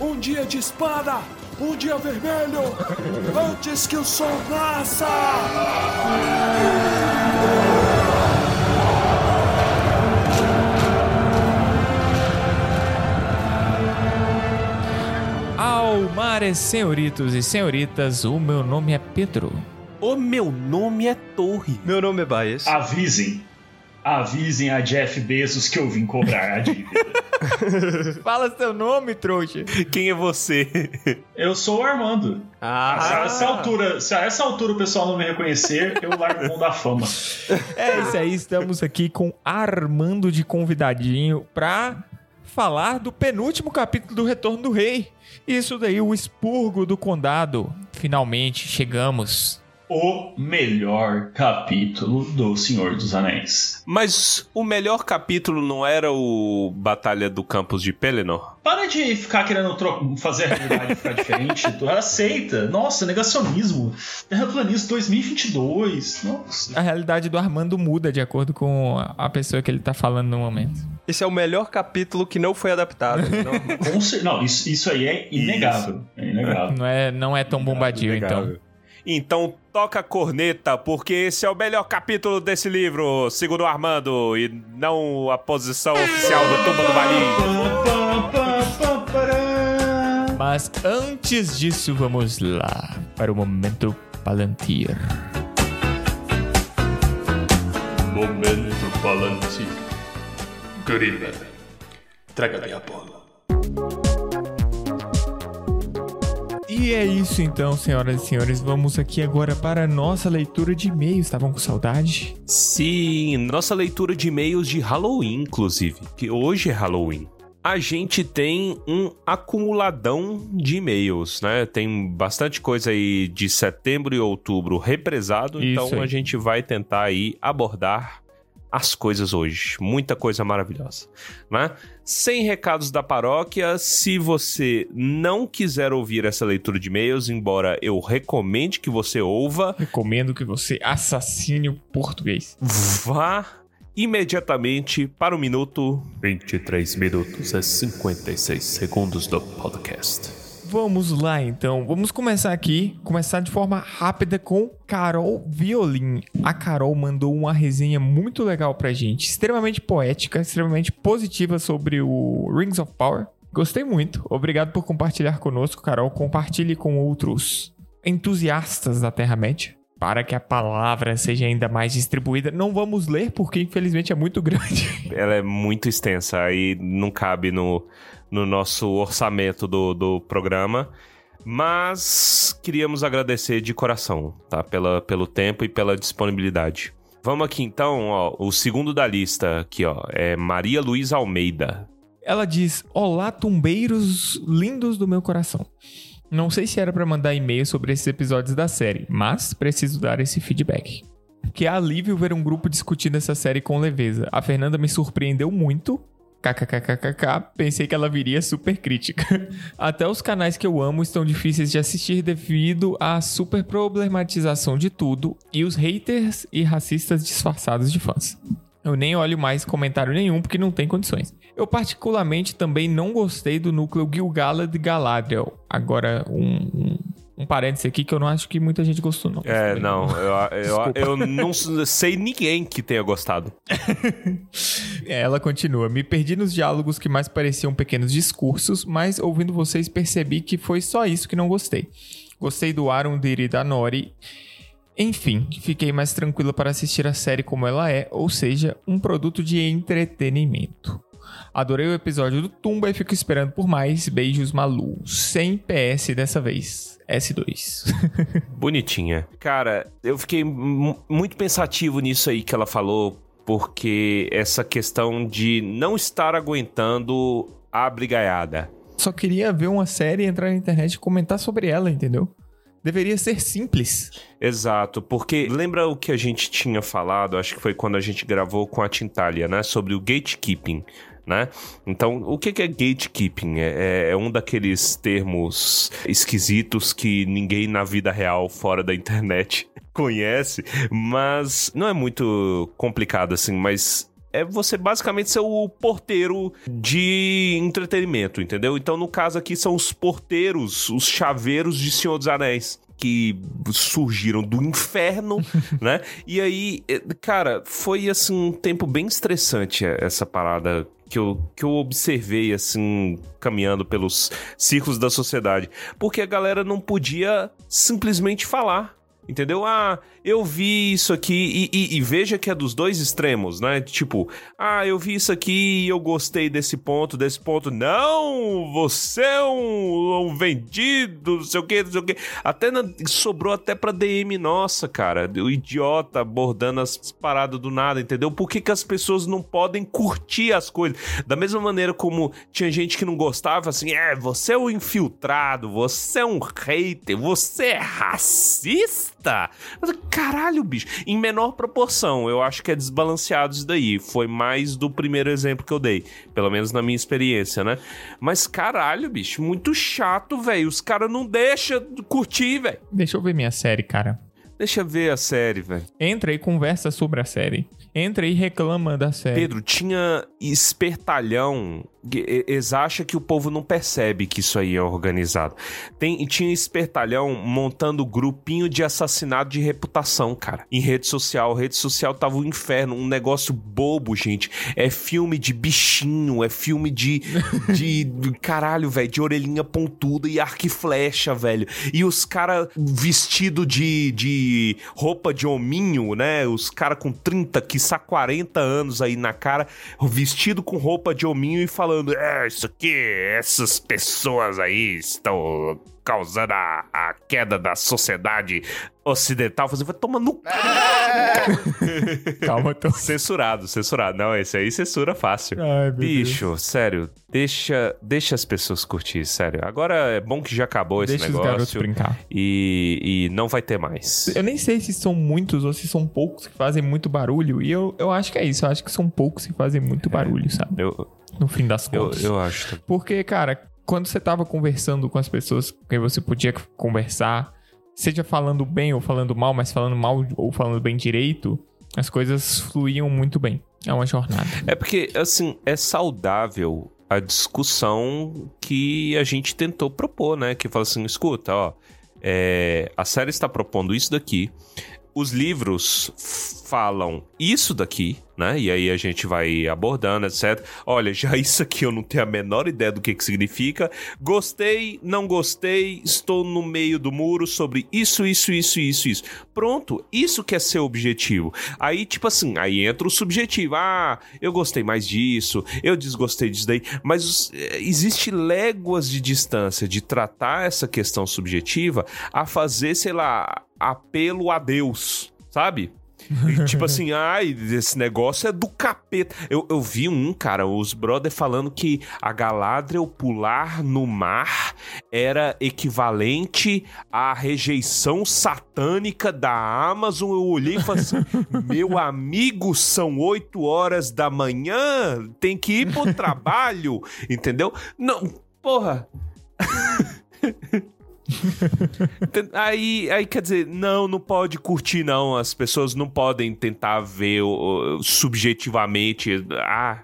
Um dia de espada! Um dia vermelho! Antes que o sol nasça! Almares, senhoritos e senhoritas, o meu nome é Pedro. O meu nome é Torre. Meu nome é Baez. Avisem. Avisem a Jeff Bezos que eu vim cobrar a dívida. Fala seu nome, trouxa. Quem é você? Eu sou o Armando. Ah, Se a essa altura, se a essa altura o pessoal não me reconhecer, eu largo o mão da fama. É isso aí, estamos aqui com Armando de convidadinho pra falar do penúltimo capítulo do Retorno do Rei. Isso daí, o expurgo do condado. Finalmente chegamos. O melhor capítulo do Senhor dos Anéis. Mas o melhor capítulo não era o Batalha do Campus de Pelennor? Para de ficar querendo tro- fazer a realidade ficar diferente. Tu aceita. Nossa, negacionismo. Terraplanismo 2022. Nossa. A realidade do Armando muda de acordo com a pessoa que ele tá falando no momento. Esse é o melhor capítulo que não foi adaptado. Não, Não, isso, isso aí é inegável. É inegável. Não é, não é tão bombadio, então. Então toca a corneta, porque esse é o melhor capítulo desse livro, segundo o Armando, e não a posição oficial do Tumba do Balim. Mas antes disso, vamos lá para o momento Palantir. Momento Palantir. Gorila, traga minha bola. E é isso então, senhoras e senhores. Vamos aqui agora para a nossa leitura de e-mails. Estavam com saudade? Sim, nossa leitura de e-mails de Halloween, inclusive, que hoje é Halloween. A gente tem um acumuladão de e-mails, né? Tem bastante coisa aí de setembro e outubro represado, Isso então aí. a gente vai tentar aí abordar as coisas hoje. Muita coisa maravilhosa, né? Sem recados da paróquia, se você não quiser ouvir essa leitura de e-mails, embora eu recomende que você ouva, Recomendo que você assassine o português. vá imediatamente para o minuto 23 minutos e 56 segundos do podcast. Vamos lá então. Vamos começar aqui. Começar de forma rápida com Carol Violin. A Carol mandou uma resenha muito legal pra gente. Extremamente poética, extremamente positiva sobre o Rings of Power. Gostei muito. Obrigado por compartilhar conosco, Carol. Compartilhe com outros entusiastas da Terra-média. Para que a palavra seja ainda mais distribuída. Não vamos ler, porque infelizmente é muito grande. Ela é muito extensa e não cabe no, no nosso orçamento do, do programa. Mas queríamos agradecer de coração, tá? Pela, pelo tempo e pela disponibilidade. Vamos aqui então, ó. O segundo da lista aqui, ó. É Maria Luísa Almeida. Ela diz: Olá, tumbeiros lindos do meu coração. Não sei se era pra mandar e-mail sobre esses episódios da série, mas preciso dar esse feedback. Que alívio ver um grupo discutindo essa série com leveza. A Fernanda me surpreendeu muito. KKKKK, pensei que ela viria super crítica. Até os canais que eu amo estão difíceis de assistir devido à super problematização de tudo e os haters e racistas disfarçados de fãs. Eu nem olho mais comentário nenhum porque não tem condições. Eu particularmente também não gostei do núcleo Gil-galad Galadriel. Agora, um, um, um parêntese aqui que eu não acho que muita gente gostou, não. É, não, eu, eu, eu não sei ninguém que tenha gostado. É, Ela continua. Me perdi nos diálogos que mais pareciam pequenos discursos, mas ouvindo vocês percebi que foi só isso que não gostei. Gostei do Arundir e da Nori. Enfim, fiquei mais tranquila para assistir a série como ela é, ou seja, um produto de entretenimento. Adorei o episódio do Tumba e fico esperando por mais. Beijos, Malu. Sem PS dessa vez. S2. Bonitinha. Cara, eu fiquei mu- muito pensativo nisso aí que ela falou, porque essa questão de não estar aguentando a brigaiada. Só queria ver uma série, entrar na internet e comentar sobre ela, entendeu? Deveria ser simples. Exato, porque lembra o que a gente tinha falado, acho que foi quando a gente gravou com a Tintalia, né? Sobre o gatekeeping, né? Então, o que é gatekeeping? É, é- é um daqueles termos esquisitos que ninguém na vida real, fora da internet, conhece, mas não é muito complicado assim, mas é você basicamente ser o porteiro de entretenimento, entendeu? Então, no caso aqui, são os porteiros, os chaveiros de Senhor dos Anéis que surgiram do inferno, né? E aí, eh, cara, foi assim um tempo bem estressante essa parada que eu, que eu observei, assim, caminhando pelos círculos da sociedade. Porque a galera não podia simplesmente falar. Entendeu? Ah, eu vi isso aqui. E, e, e, veja que é dos dois extremos, né? Tipo, ah, eu vi isso aqui e eu gostei desse ponto, desse ponto. Não! Você é um, um vendido, não sei o que, não sei o que. Até na, sobrou até pra DM nossa, cara. O idiota abordando as paradas do nada, entendeu? Por que, que as pessoas não podem curtir as coisas? Da mesma maneira como tinha gente que não gostava, assim, é, você é um infiltrado, você é um hater, você é racista Mas, caralho, bicho. Em menor proporção, eu acho que é desbalanceado isso daí. Foi mais do primeiro exemplo que eu dei. Pelo menos na minha experiência, né? Mas, caralho, bicho, muito chato, velho. Os caras não deixam curtir, velho. Deixa eu ver minha série, cara. Deixa eu ver a série, velho. Entra e conversa sobre a série. Entra e reclama da série. Pedro, tinha espertalhão eles acham que o povo não percebe que isso aí é organizado. Tem, tinha espertalhão montando grupinho de assassinato de reputação, cara. Em rede social. Rede social tava um inferno, um negócio bobo, gente. É filme de bichinho, é filme de. de caralho, velho, de orelhinha pontuda e arco e flecha, velho. E os caras vestido de, de roupa de hominho, né? Os caras com 30, quiçá 40 anos aí na cara, vestido com roupa de hominho e falando é, isso aqui, essas pessoas aí estão causando a, a queda da sociedade ocidental. Você vai tomar no Calma, tô... Censurado, censurado. Não, esse aí censura fácil. Ai, Bicho, Deus. sério, deixa, deixa as pessoas curtir, sério. Agora é bom que já acabou deixa esse negócio. Deixa os garotos brincar. E, e não vai ter mais. Eu nem sei se são muitos ou se são poucos que fazem muito barulho. E eu, eu acho que é isso. Eu acho que são poucos que fazem muito é, barulho, sabe? Eu, no fim das contas. Eu, eu acho. Porque, cara, quando você tava conversando com as pessoas que você podia conversar, seja falando bem ou falando mal, mas falando mal ou falando bem direito, as coisas fluíam muito bem. É uma jornada. É porque, assim, é saudável a discussão que a gente tentou propor, né? Que fala assim: escuta, ó, é, a série está propondo isso daqui. Os livros falam isso daqui, né? E aí a gente vai abordando, etc. Olha, já isso aqui eu não tenho a menor ideia do que, que significa. Gostei, não gostei, estou no meio do muro sobre isso, isso, isso, isso, isso. Pronto, isso que é seu objetivo. Aí, tipo assim, aí entra o subjetivo. Ah, eu gostei mais disso, eu desgostei disso daí. Mas eh, existe léguas de distância de tratar essa questão subjetiva a fazer, sei lá, apelo a Deus, sabe? E, tipo assim, ai, esse negócio é do capeta. Eu, eu vi um, cara, os brother falando que a Galadriel pular no mar era equivalente à rejeição satânica da Amazon. Eu olhei e falei assim: meu amigo, são 8 horas da manhã, tem que ir pro trabalho, entendeu? Não, porra. aí, aí, quer dizer, não, não pode curtir, não. As pessoas não podem tentar ver subjetivamente. Ah,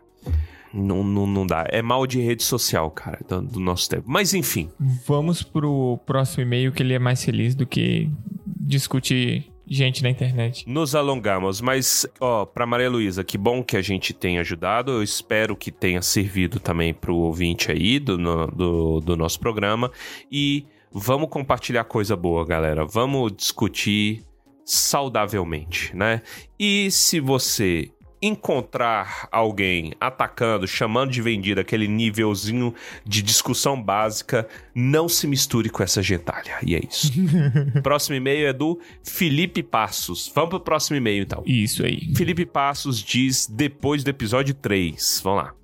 não, não, não dá. É mal de rede social, cara, do, do, nosso tempo. Mas enfim. Vamos pro próximo e-mail que ele é mais feliz do que discutir gente na internet. Nos alongamos, mas, ó, pra Maria Luísa, que bom que a gente tenha ajudado. Eu espero que tenha servido também pro ouvinte aí do, no, do, do nosso programa. E Vamos compartilhar coisa boa, galera. Vamos discutir saudavelmente, né? E se você encontrar alguém atacando, chamando de vendido aquele nívelzinho de discussão básica, não se misture com essa gentalha. E é isso. próximo e-mail é do Felipe Passos. Vamos pro próximo e-mail então. Isso aí. Felipe Passos diz depois do episódio 3. Vamos lá.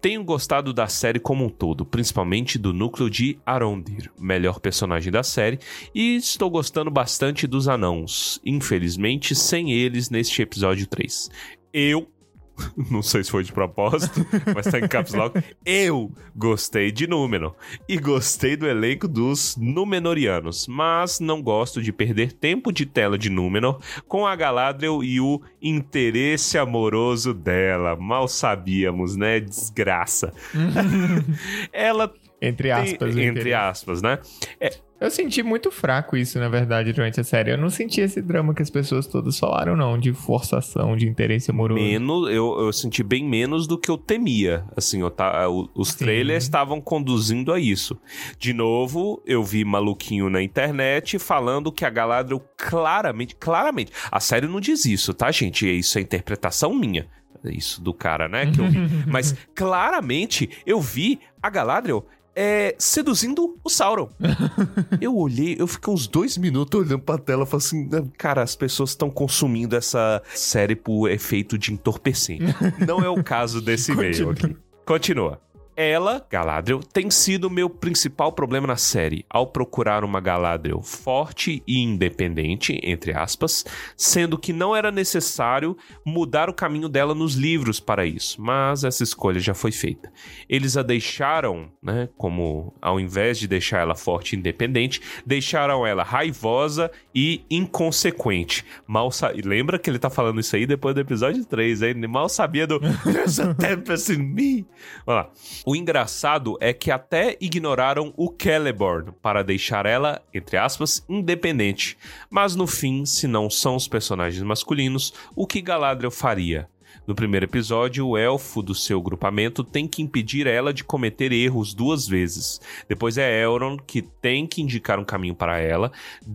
Tenho gostado da série como um todo, principalmente do núcleo de Arondir, melhor personagem da série, e estou gostando bastante dos anãos, infelizmente sem eles neste episódio 3. Eu não sei se foi de propósito, mas tá em caps lock. Eu gostei de Númenor e gostei do elenco dos Númenorianos, mas não gosto de perder tempo de tela de Númenor com a Galadriel e o interesse amoroso dela. Mal sabíamos, né? Desgraça. Ela Entre aspas. entre interesse. aspas, né? Eu senti muito fraco isso, na verdade, durante a série. Eu não senti esse drama que as pessoas todas falaram, não, de forçação, de interesse amoroso. Menos, eu, eu senti bem menos do que eu temia. Assim, eu tá, os Sim. trailers estavam conduzindo a isso. De novo, eu vi maluquinho na internet falando que a Galadriel claramente, claramente, a série não diz isso, tá, gente? Isso é interpretação minha. Isso do cara, né, que eu vi. Mas claramente eu vi a Galadriel é, seduzindo o Sauron. eu olhei, eu fiquei uns dois minutos olhando pra tela e falei assim: cara, as pessoas estão consumindo essa série por efeito de entorpecente. Não é o caso desse e-mail aqui. Continua. Ela, Galadriel, tem sido o meu principal problema na série, ao procurar uma Galadriel forte e independente, entre aspas, sendo que não era necessário mudar o caminho dela nos livros para isso, mas essa escolha já foi feita. Eles a deixaram, né, como ao invés de deixar ela forte e independente, deixaram ela raivosa e inconsequente. Mal sa... Lembra que ele tá falando isso aí depois do episódio 3, hein? Mal sabia do There's a tempest in me. Lá. O engraçado é que até ignoraram o Celeborn para deixar ela, entre aspas, independente. Mas no fim, se não são os personagens masculinos, o que Galadriel faria? No primeiro episódio, o elfo do seu grupamento tem que impedir ela de cometer erros duas vezes. Depois é Elrond que tem que indicar um caminho para ela.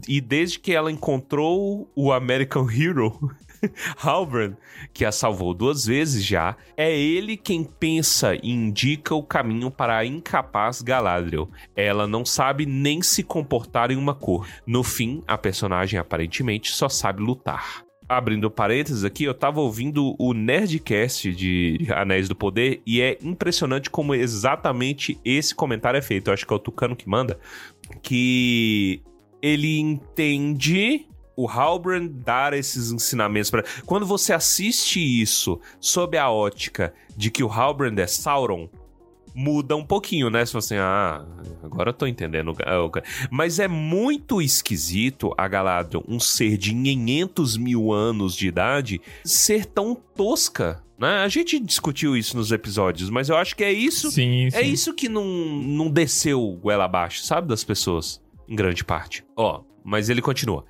E desde que ela encontrou o American Hero, Halbrand, que a salvou duas vezes já, é ele quem pensa e indica o caminho para a incapaz Galadriel. Ela não sabe nem se comportar em uma cor. No fim, a personagem aparentemente só sabe lutar. Abrindo parênteses aqui, eu tava ouvindo o Nerdcast de Anéis do Poder e é impressionante como exatamente esse comentário é feito. Eu acho que é o Tucano que manda. Que ele entende o Halbrand dar esses ensinamentos para quando você assiste isso sob a ótica de que o Halbrand é Sauron muda um pouquinho, né? Se você, ah, agora eu tô entendendo. Mas é muito esquisito a Galadriel, um ser de 500 mil anos de idade, ser tão tosca. Né? A gente discutiu isso nos episódios, mas eu acho que é isso. Sim, sim. É isso que não, não desceu goela abaixo, sabe? Das pessoas, em grande parte. Ó, mas ele continua.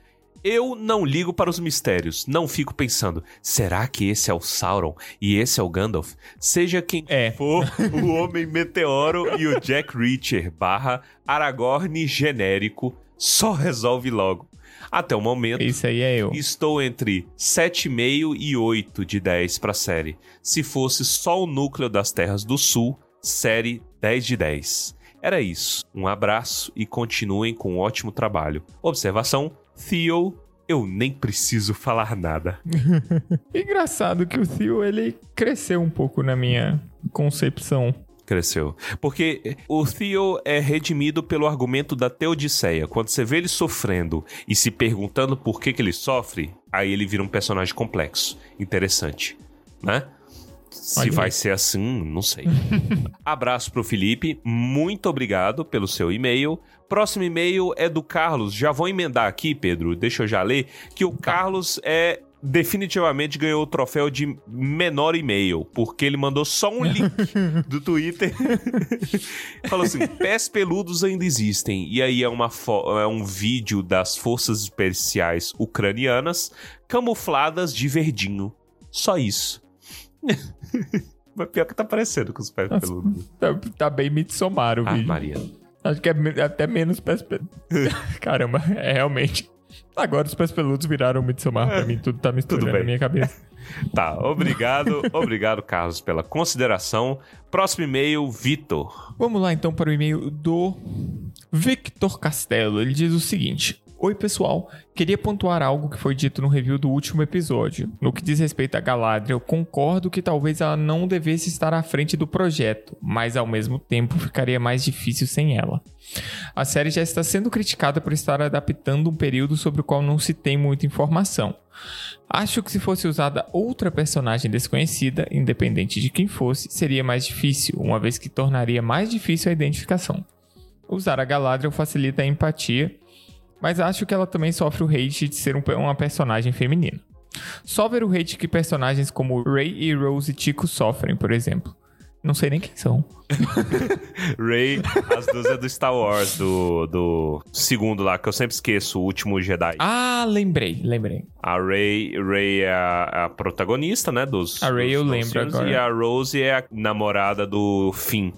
Eu não ligo para os mistérios, não fico pensando, será que esse é o Sauron e esse é o Gandalf? Seja quem É. for o Homem Meteoro e o Jack Reacher barra Aragorn genérico, só resolve logo. Até o momento, Isso aí é eu. Estou entre 7,5 e 8 de 10 para série. Se fosse só o núcleo das Terras do Sul, série 10 de 10. Era isso. Um abraço e continuem com um ótimo trabalho. Observação: Theo, eu nem preciso falar nada. Engraçado que o Theo, ele cresceu um pouco na minha concepção. Cresceu. Porque o Theo é redimido pelo argumento da Teodiceia. Quando você vê ele sofrendo e se perguntando por que, que ele sofre, aí ele vira um personagem complexo. Interessante, né? Se Olha vai ser assim, não sei. Abraço pro Felipe, muito obrigado pelo seu e-mail. Próximo e-mail é do Carlos. Já vou emendar aqui, Pedro, deixa eu já ler, que o Carlos é definitivamente ganhou o troféu de menor e-mail, porque ele mandou só um link do Twitter. Falou assim: pés peludos ainda existem. E aí é, uma é um vídeo das forças especiais ucranianas camufladas de verdinho. Só isso. Mas pior que tá parecendo com os pés Nossa. peludos. Tá, tá bem Midsommar o Ah, vídeo. Maria. Acho que é até menos pés peludos. Caramba, é realmente. Agora os pés peludos viraram Midsommar pra mim. Tudo tá misturando bem. na minha cabeça. Tá, obrigado. obrigado, Carlos, pela consideração. Próximo e-mail, Vitor. Vamos lá então para o e-mail do Victor Castelo. Ele diz o seguinte: Oi, pessoal. Queria pontuar algo que foi dito no review do último episódio. No que diz respeito a Galadriel, concordo que talvez ela não devesse estar à frente do projeto, mas ao mesmo tempo ficaria mais difícil sem ela. A série já está sendo criticada por estar adaptando um período sobre o qual não se tem muita informação. Acho que se fosse usada outra personagem desconhecida, independente de quem fosse, seria mais difícil, uma vez que tornaria mais difícil a identificação. Usar a Galadriel facilita a empatia, mas acho que ela também sofre o hate de ser um- uma personagem feminina. Só ver o hate que personagens como Ray e Rose Tico sofrem, por exemplo. Não sei nem quem são. Ray, as duas é do Star Wars, do, do segundo lá, que eu sempre esqueço, o último Jedi. Ah, lembrei, lembrei. A Ray, Ray é a, a protagonista, né, dos A Ray dos- eu lembro filmes, agora. E a Rose é a namorada do Finn.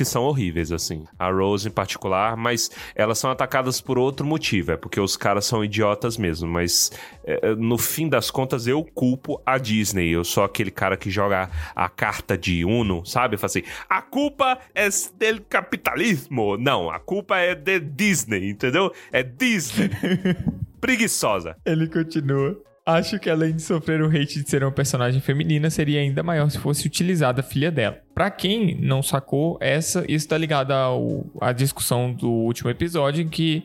Que são horríveis, assim. A Rose em particular, mas elas são atacadas por outro motivo. É porque os caras são idiotas mesmo. Mas é, no fim das contas, eu culpo a Disney. Eu sou aquele cara que joga a carta de Uno, sabe? Fala assim: a culpa é do capitalismo. Não, a culpa é de Disney, entendeu? É Disney. Preguiçosa. Ele continua. Acho que além de sofrer o hate de ser uma personagem feminina, seria ainda maior se fosse utilizada a filha dela. Pra quem não sacou, essa isso tá ligado ao, à discussão do último episódio em que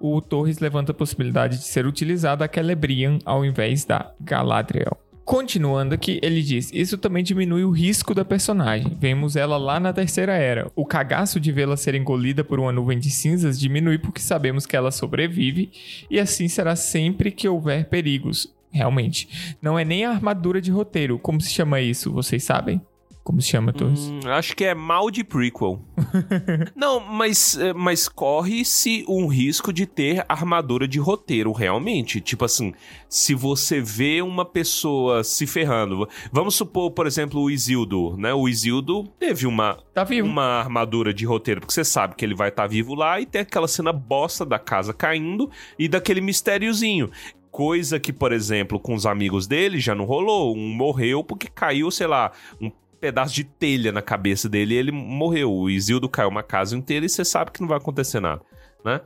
o Torres levanta a possibilidade de ser utilizada a Celebrian ao invés da Galadriel. Continuando aqui, ele diz: Isso também diminui o risco da personagem. Vemos ela lá na Terceira Era. O cagaço de vê-la ser engolida por uma nuvem de cinzas diminui porque sabemos que ela sobrevive e assim será sempre que houver perigos. Realmente. Não é nem a armadura de roteiro. Como se chama isso? Vocês sabem? Como se chama, Torres? Hum, acho que é mal de prequel. Não, mas, eh, mas corre-se um risco de ter armadura de roteiro, realmente. Tipo assim, se você vê uma pessoa se ferrando. Vamos supor, por exemplo, o Isildo, né? O Isildo teve uma, Tá vivo. uma armadura de roteiro, porque você sabe que ele vai estar vivo lá e tem aquela cena bosta da casa caindo e daquele mistériozinho. Coisa que, por exemplo, com os amigos dele já não rolou. Um morreu porque caiu, sei lá, um pedaço de telha na cabeça dele e ele morreu. O Isildo caiu uma casa inteira e você sabe que não vai acontecer nada, né?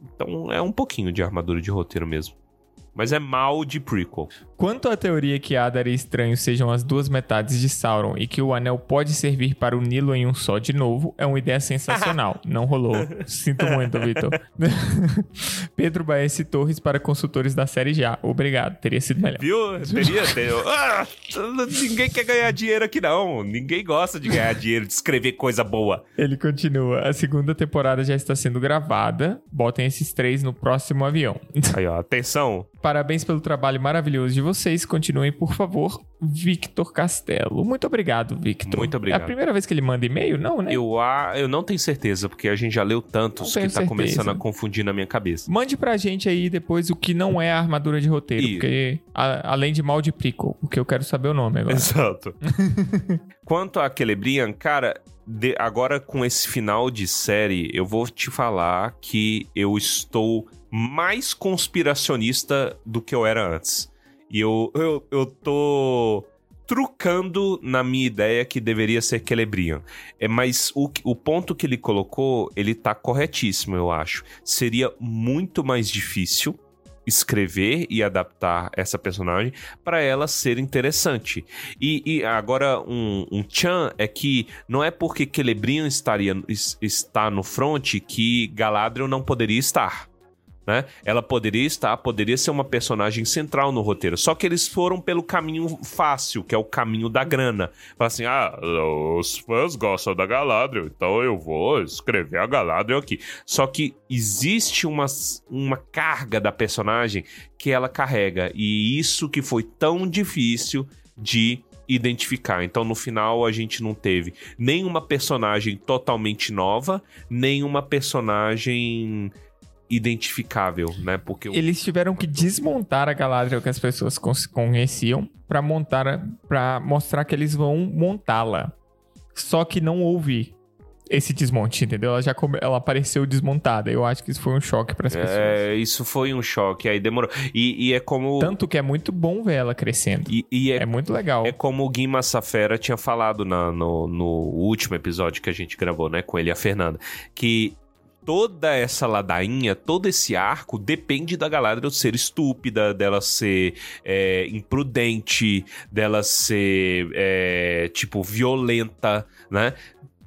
Então é um pouquinho de armadura de roteiro mesmo. Mas é mal de prequel. Quanto à teoria que Adar e Estranho sejam as duas metades de Sauron e que o anel pode servir para uni-lo em um só de novo, é uma ideia sensacional. Não rolou. Sinto muito, Vitor. Pedro Baez Torres para consultores da série já. Obrigado, teria sido melhor. Viu? Teria, teria. Ah, ninguém quer ganhar dinheiro aqui, não. Ninguém gosta de ganhar dinheiro, de escrever coisa boa. Ele continua. A segunda temporada já está sendo gravada. Botem esses três no próximo avião. Aí, ó, atenção. Parabéns pelo trabalho maravilhoso de vocês. Continuem, por favor. Victor Castelo. Muito obrigado, Victor. Muito obrigado. É a primeira vez que ele manda e-mail? Não, né? Eu, ah, eu não tenho certeza, porque a gente já leu tantos que tá começando certeza. a confundir na minha cabeça. Mande pra gente aí depois o que não é a armadura de roteiro. Isso. Porque, a- além de mal de Prickle, porque eu quero saber o nome agora. Exato. Quanto a Celebrian, cara, de- agora com esse final de série, eu vou te falar que eu estou mais conspiracionista do que eu era antes. E eu, eu, eu tô trucando na minha ideia que deveria ser Celebrian. É, mas o, o ponto que ele colocou, ele tá corretíssimo, eu acho. Seria muito mais difícil escrever e adaptar essa personagem para ela ser interessante. E, e agora um, um tchan é que não é porque Celebrian estaria es- está no front que Galadriel não poderia estar. Né? Ela poderia estar, poderia ser uma personagem central no roteiro. Só que eles foram pelo caminho fácil, que é o caminho da grana. Fala assim: ah, os fãs gostam da Galadriel, então eu vou escrever a Galadriel aqui. Só que existe uma, uma carga da personagem que ela carrega. E isso que foi tão difícil de identificar. Então, no final, a gente não teve nenhuma personagem totalmente nova, nenhuma personagem identificável, né? Porque o- Eles tiveram que desmontar a Galadriel que as pessoas conheciam pra montar, para mostrar que eles vão montá-la. Só que não houve esse desmonte, entendeu? Ela já come- ela apareceu desmontada. Eu acho que isso foi um choque para as pessoas. É, isso foi um choque, aí demorou. E, e é como. Tanto que é muito bom ver ela crescendo. E, e é, É muito legal. é como o Gui Massafera tinha falado na- no, no último episódio que a gente gravou, né? Com ele e a Fernanda. Que toda essa ladainha, todo esse arco depende da Galadriel ser estúpida, dela ser é, imprudente, dela ser, é, tipo, violenta, né?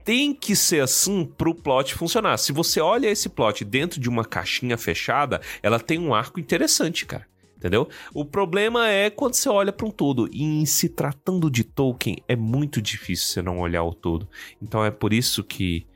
Tem que ser assim pro plot funcionar. Se você olha esse plot dentro de uma caixinha fechada, ela tem um arco interessante, cara entendeu? O problema é quando você olha para um todo. E em se tratando de Tolkien, é muito difícil você não olhar o todo. Então é por isso que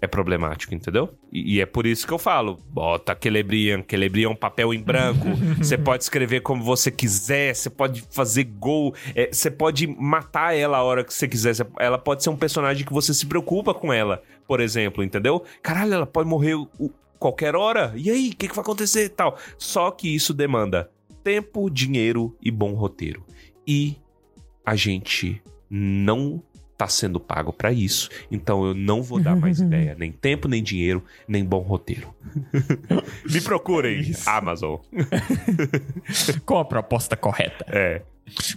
é problemático, entendeu? E, e é por isso que eu falo, bota Celebrian, Celebrian é um papel em branco, você pode escrever como você quiser, você pode fazer gol, é, você pode matar ela a hora que você quiser, ela pode ser um personagem que você se preocupa com ela, por exemplo, entendeu? Caralho, ela pode morrer o, qualquer hora, e aí, o que, que vai acontecer e tal? Só que isso demanda tempo, dinheiro e bom roteiro. E a gente não tá sendo pago para isso, então eu não vou dar mais ideia, nem tempo, nem dinheiro, nem bom roteiro. Me procurem. Amazon. Com a proposta correta. É.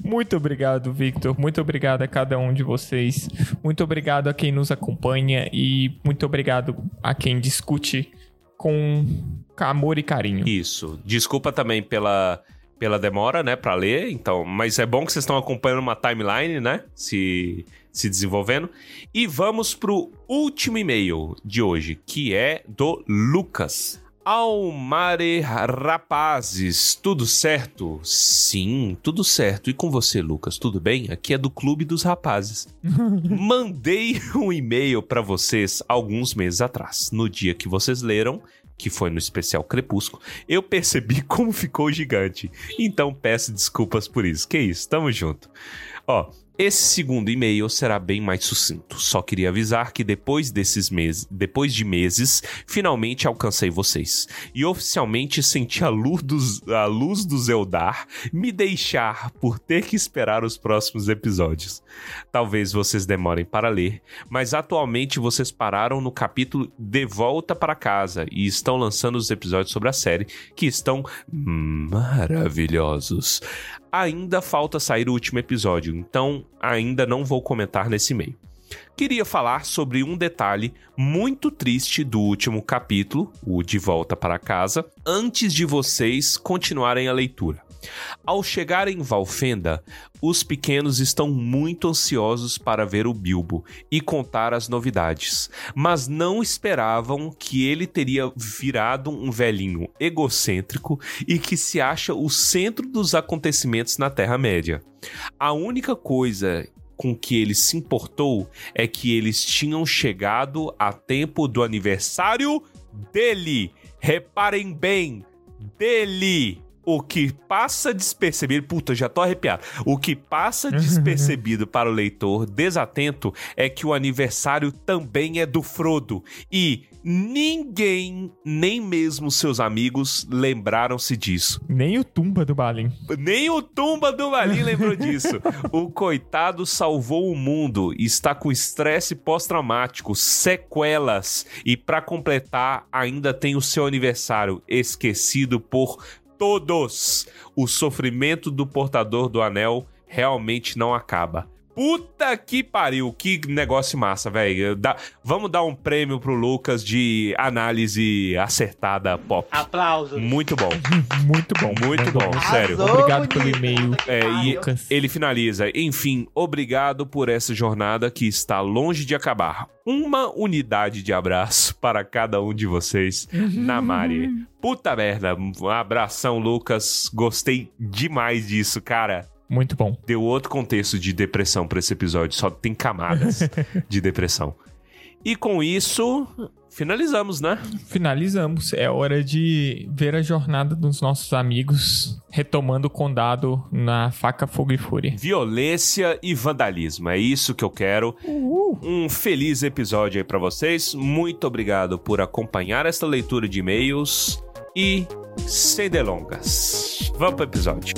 Muito obrigado, Victor. Muito obrigado a cada um de vocês. Muito obrigado a quem nos acompanha e muito obrigado a quem discute com amor e carinho. Isso. Desculpa também pela pela demora, né, para ler. Então, mas é bom que vocês estão acompanhando uma timeline, né, se se desenvolvendo. E vamos pro último e-mail de hoje, que é do Lucas. Almare Rapazes, tudo certo? Sim, tudo certo. E com você, Lucas, tudo bem? Aqui é do Clube dos Rapazes. Mandei um e-mail para vocês alguns meses atrás, no dia que vocês leram que foi no especial Crepúsculo, eu percebi como ficou gigante. Então peço desculpas por isso. Que isso, tamo junto. Ó, esse segundo e-mail será bem mais sucinto. Só queria avisar que depois desses meses, depois de meses, finalmente alcancei vocês e oficialmente senti a luz, dos, a luz me deixar por ter que esperar os próximos episódios. Talvez vocês demorem para ler, mas atualmente vocês pararam no capítulo De Volta para Casa e estão lançando os episódios sobre a série que estão maravilhosos ainda falta sair o último episódio, então ainda não vou comentar nesse meio. Queria falar sobre um detalhe muito triste do último capítulo, o De Volta para Casa, antes de vocês continuarem a leitura. Ao chegar em Valfenda, os pequenos estão muito ansiosos para ver o Bilbo e contar as novidades, mas não esperavam que ele teria virado um velhinho egocêntrico e que se acha o centro dos acontecimentos na Terra-média. A única coisa com que ele se importou é que eles tinham chegado a tempo do aniversário dele. Reparem bem, dele o que passa despercebido, puta, já tô arrepiado. O que passa despercebido para o leitor desatento é que o aniversário também é do Frodo e ninguém, nem mesmo seus amigos, lembraram-se disso. Nem o Tumba do Balin. Nem o Tumba do Balin lembrou disso. O coitado salvou o mundo está com estresse pós-traumático, sequelas e para completar ainda tem o seu aniversário esquecido por todos. O sofrimento do portador do anel realmente não acaba. Puta que pariu, que negócio massa, velho. Vamos dar um prêmio pro Lucas de análise acertada pop. Aplausos. Muito bom. Muito bom. Muito bom, sério. Obrigado pelo bonita. e-mail. É, e Lucas. ele finaliza. Enfim, obrigado por essa jornada que está longe de acabar. Uma unidade de abraço para cada um de vocês na Mari. Puta merda. Um abração, Lucas. Gostei demais disso, cara. Muito bom. Deu outro contexto de depressão para esse episódio. Só tem camadas de depressão. E com isso, finalizamos, né? Finalizamos. É hora de ver a jornada dos nossos amigos retomando o condado na faca, fogo e fúria. Violência e vandalismo. É isso que eu quero. Um feliz episódio aí pra vocês. Muito obrigado por acompanhar esta leitura de e-mails. E sem delongas, vamos pro episódio.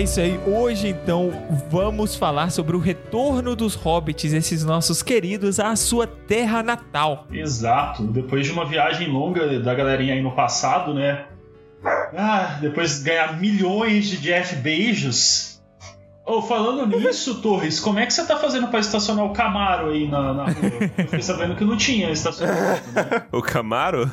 É isso aí. Hoje, então, vamos falar sobre o retorno dos hobbits, esses nossos queridos, à sua terra natal. Exato. Depois de uma viagem longa da galerinha aí no passado, né? Ah, depois de ganhar milhões de Jeff Beijos, Ô, falando nisso, Torres, como é que você tá fazendo pra estacionar o Camaro aí na, na rua? Eu fiquei sabendo que não tinha estacionamento, né? O Camaro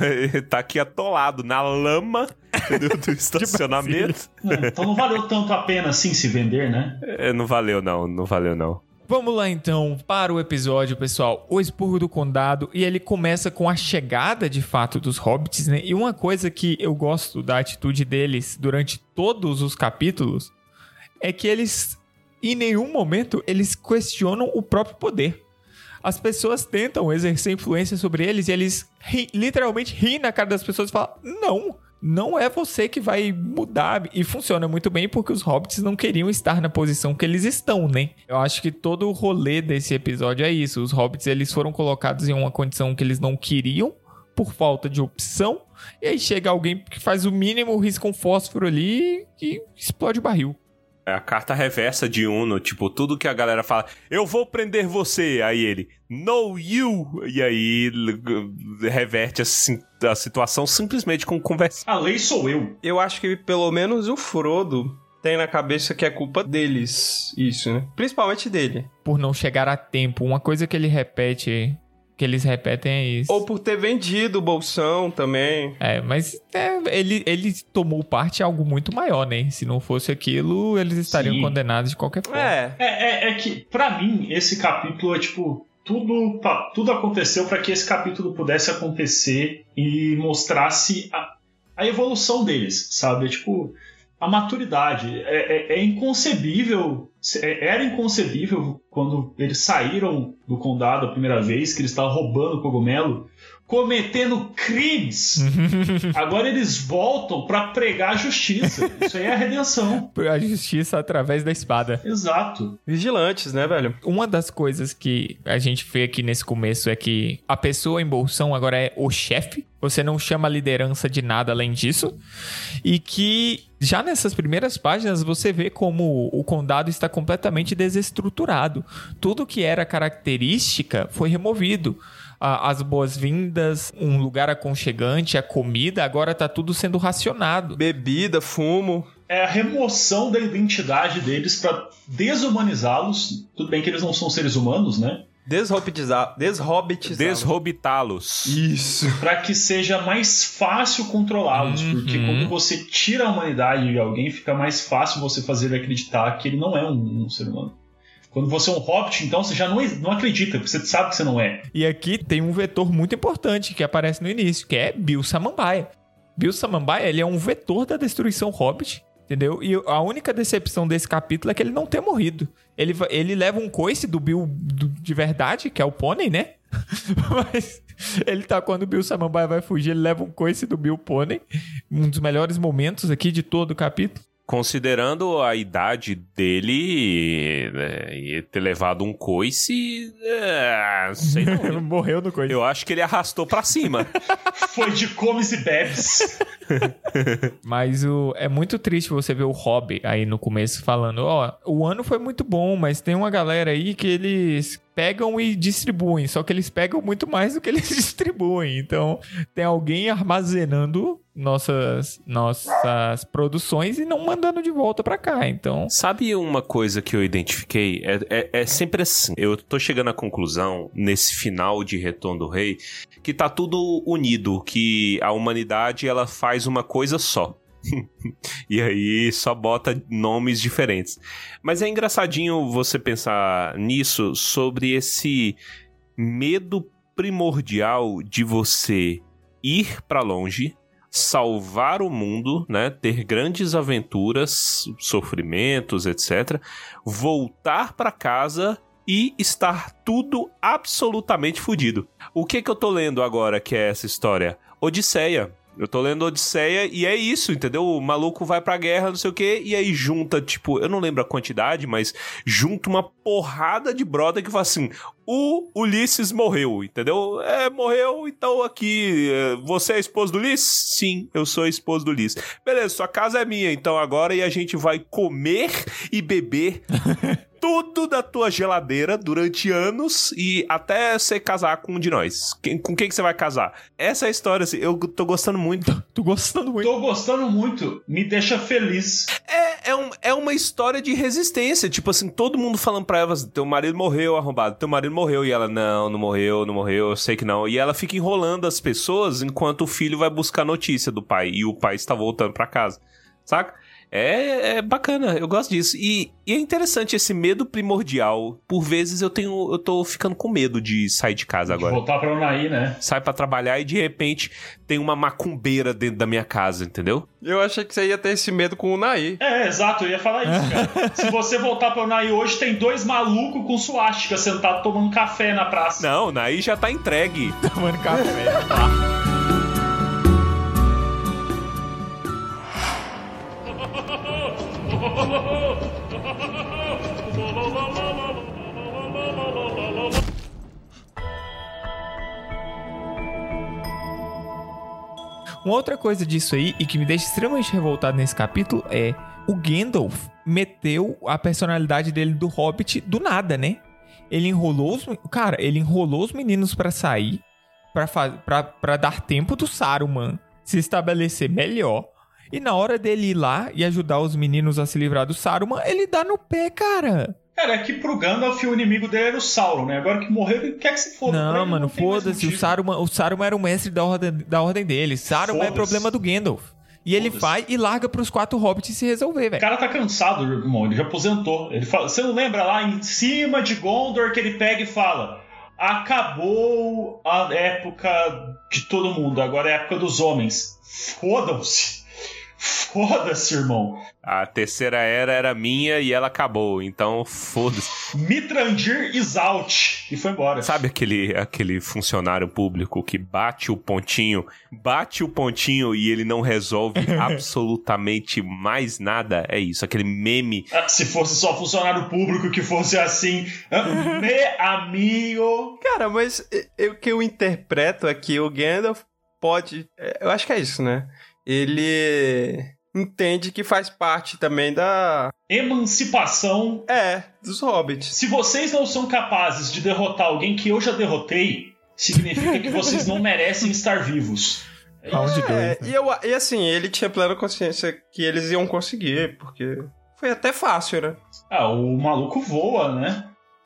tá aqui atolado na lama do, do estacionamento. Então não valeu tanto a pena assim se vender, né? É, não valeu, não. Não valeu, não. Vamos lá então para o episódio, pessoal. O Expurgo do Condado. E ele começa com a chegada de fato dos hobbits, né? E uma coisa que eu gosto da atitude deles durante todos os capítulos é que eles, em nenhum momento, eles questionam o próprio poder. As pessoas tentam exercer influência sobre eles e eles ri- literalmente riem na cara das pessoas e falam: Não, não é você que vai mudar. E funciona muito bem porque os hobbits não queriam estar na posição que eles estão, né? Eu acho que todo o rolê desse episódio é isso. Os hobbits eles foram colocados em uma condição que eles não queriam por falta de opção. E aí chega alguém que faz o mínimo, risca um fósforo ali e explode o barril. É a carta reversa de Uno, tipo, tudo que a galera fala, eu vou prender você. Aí ele, no you. E aí reverte a, a situação simplesmente com conversa. A lei sou eu. Eu acho que pelo menos o Frodo tem na cabeça que é culpa deles, isso, né? Principalmente dele. Por não chegar a tempo. Uma coisa que ele repete, que eles repetem é isso. Ou por ter vendido o bolsão também. É, mas é, ele, ele tomou parte em algo muito maior, né? Se não fosse aquilo, eles estariam Sim. condenados de qualquer forma. É. É, é, é que, pra mim, esse capítulo é tipo. Tudo, pa- tudo aconteceu para que esse capítulo pudesse acontecer e mostrasse a, a evolução deles, sabe? É, tipo, a maturidade. É, é- é inconcebível. é- Era inconcebível quando eles saíram do condado a primeira vez, que eles estavam roubando cogumelo, cometendo crimes. Agora eles voltam para pregar a justiça. Isso aí é a redenção. A justiça através da espada. Exato. Vigilantes, né, velho? Uma das coisas que a gente vê aqui nesse começo é que a pessoa em bolsão agora é o chefe. Você não chama a liderança de nada além disso. E que já nessas primeiras páginas você vê como o condado está completamente desestruturado. Tudo que era característica foi removido. A- As boas-vindas, um lugar aconchegante, a comida, agora tá tudo sendo racionado. Bebida, fumo. é a remoção da identidade deles para desumanizá-los. Tudo bem que eles não são seres humanos, né? Deshobbitizar. Desrobitá-los. Isso. Para que seja mais fácil controlá-los, Uhum. porque quando você tira a humanidade de alguém, fica mais fácil você fazer ele acreditar que ele não é um, um ser humano. Quando você é um hobbit, então você já não, não acredita, você sabe que você não é. E aqui tem um vetor muito importante que aparece no início, que é Bill Samambaia. Bill Samambaia, ele é um vetor da destruição Hobbit, entendeu? E a única decepção desse capítulo é que ele não ter morrido. Ele, ele leva um coice do Bill do- de verdade, que é o pônei, né? Mas ele tá quando o Bill Samambaia vai fugir, ele leva um coice do Bill pônei. Um dos melhores momentos aqui de todo o capítulo. Considerando a idade dele né, e ter levado um coice, é, sei não. Morreu no coice. Eu acho que ele arrastou pra cima. Foi de comes e bebes. Mas o, é muito triste você ver o Hobby aí no começo falando, ó, o ano foi muito bom, mas tem uma galera aí que eles pegam e distribuem, só que eles pegam muito mais do que eles distribuem. Então, tem alguém armazenando nossas nossas produções e não mandando de volta pra cá. Então, Sabe uma coisa que eu identifiquei? É, é- é sempre assim. Eu tô chegando à conclusão, nesse final de Retorno do Rei, que tá tudo unido, que a humanidade ela faz uma coisa só. e aí só bota nomes diferentes. Mas é engraçadinho você pensar nisso sobre esse medo primordial de você ir pra longe, salvar o mundo, né, ter grandes aventuras, sofrimentos, etc, voltar pra casa e estar tudo absolutamente fudido. O que que eu tô lendo agora que é essa história? Odisseia. Eu tô lendo Odisseia e é isso, entendeu? O maluco vai pra guerra, não sei o quê, e aí junta, tipo, eu não lembro a quantidade, mas junta uma porrada de brother que fala assim: o Ulisses morreu, entendeu? É, morreu, então aqui. é, Você é a esposa do Ulisses? Sim, eu sou a esposa do Ulisses. Beleza, sua casa é minha, então agora e a gente vai comer e beber tudo da tua geladeira durante anos e até você casar com um de nós. Quem- com quem que você vai casar? Essa é a história, assim, eu tô gostando muito. tô gostando muito. Tô gostando muito, me deixa feliz. É, é, um, é uma história de resistência. Tipo assim, todo mundo falando pra ela, teu marido morreu, arrombado, teu marido morreu. E ela, não, não morreu, não morreu, eu sei que não. E ela fica enrolando as pessoas enquanto o filho vai buscar notícia do pai. E o pai está voltando pra casa. Saca? É, é bacana, eu gosto disso. E, e, é interessante esse medo primordial. Por vezes eu tenho. Eu tô ficando com medo de sair de casa agora. De voltar pra Unaí, né? Sai para trabalhar e de repente tem uma macumbeira dentro da minha casa, entendeu? Eu achei que você ia ter esse medo com o Unaí. É, exato, eu ia falar isso, cara. Se você voltar pra Unaí hoje, tem dois malucos com suástica sentados tomando café na praça. Não, Unaí já tá entregue. Tomando café. Uma outra coisa disso aí, e que me deixa extremamente revoltado nesse capítulo, é o Gandalf meteu a personalidade dele do Hobbit do nada, né? Ele enrolou os. Cara, ele enrolou os meninos para sair, para dar tempo do Saruman se estabelecer melhor. E na hora dele ir lá e ajudar os meninos a se livrar do Saruman, ele dá no pé, cara. Cara, é que pro Gandalf o inimigo dele era o Sauron, né? Agora que morreu, ele quer que se foda. Não, mano, foda-se. O Saruman, o Saruman era o mestre da ordem, da ordem dele. Saruman é problema do Gandalf. E ele vai e larga pros quatro hobbits se resolver, velho. O cara tá cansado, irmão. Ele já aposentou. Ele fala, você não lembra lá em cima de Gondor que ele pega e fala: Acabou a época de todo mundo, agora é a época dos homens. Fodam-se. Foda-se, irmão. A terceira era era minha e ela acabou, então foda-se. Mitrandir is out. E foi embora. Sabe aquele, aquele funcionário público que bate o pontinho, bate o pontinho e ele não resolve absolutamente mais nada? É isso, aquele meme. Ah, se fosse só funcionário público que fosse assim, ah, me amigo. Cara, mas o que eu interpreto aqui, o Gandalf pode. É, eu acho que é isso, né? Ele entende que faz parte também da emancipação é dos hobbits. Se vocês não são capazes de derrotar alguém que eu já derrotei, significa que vocês não merecem estar vivos. É, dois, né? e, eu, e assim, ele tinha plena consciência que eles iam conseguir, porque foi até fácil, né? Ah, o maluco voa, né?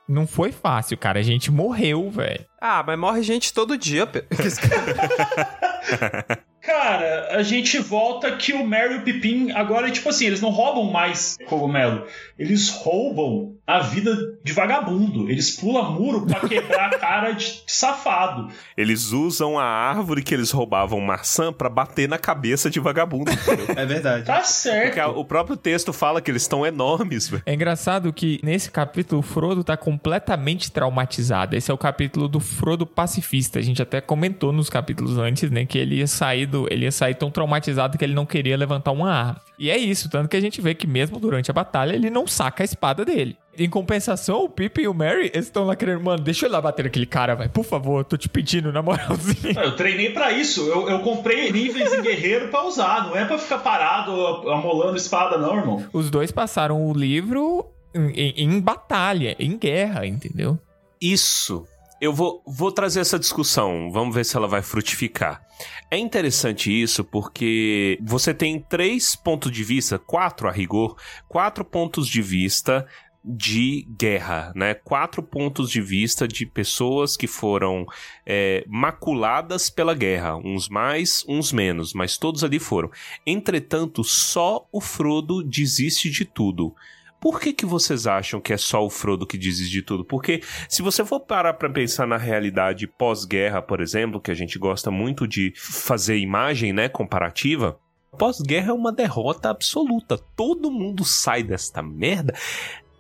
Não foi fácil, cara. A gente morreu, velho. Ah, mas morre gente todo dia. Cara, a gente volta que o Mary e o Pippin agora, tipo assim, eles não roubam mais cogumelo. Eles roubam a vida de vagabundo. Eles pulam muro para quebrar a cara de safado. Eles usam a árvore que eles roubavam maçã para bater na cabeça de vagabundo. é verdade. Tá certo. Porque o próprio texto fala que eles estão enormes. Véio. É engraçado que nesse capítulo o Frodo tá completamente traumatizado. Esse é o capítulo do Frodo pacifista. A gente até comentou nos capítulos antes, né, que ele ia sair ele ia sair tão traumatizado que ele não queria levantar uma arma. E é isso, tanto que a gente vê que mesmo durante a batalha ele não saca a espada dele. Em compensação, o Pip e o Mary estão lá querendo, mano, deixa eu ir lá bater aquele cara, vai, por favor, tô te pedindo, na moralzinha. Eu treinei para isso, eu, eu comprei níveis em guerreiro para usar, não é para ficar parado amolando espada, não, irmão. Os dois passaram o livro em, em, em batalha, em guerra, entendeu? Isso eu vou, vou trazer essa discussão, vamos ver se ela vai frutificar. É interessante isso porque você tem três pontos de vista, quatro a rigor, quatro pontos de vista de guerra, né? Quatro pontos de vista de pessoas que foram é, maculadas pela guerra, uns mais, uns menos, mas todos ali foram. Entretanto, só o Frodo desiste de tudo. Por que, que vocês acham que é só o Frodo que diz de tudo? Porque se você for parar para pensar na realidade pós-guerra, por exemplo, que a gente gosta muito de fazer imagem, né, comparativa, pós-guerra é uma derrota absoluta. Todo mundo sai desta merda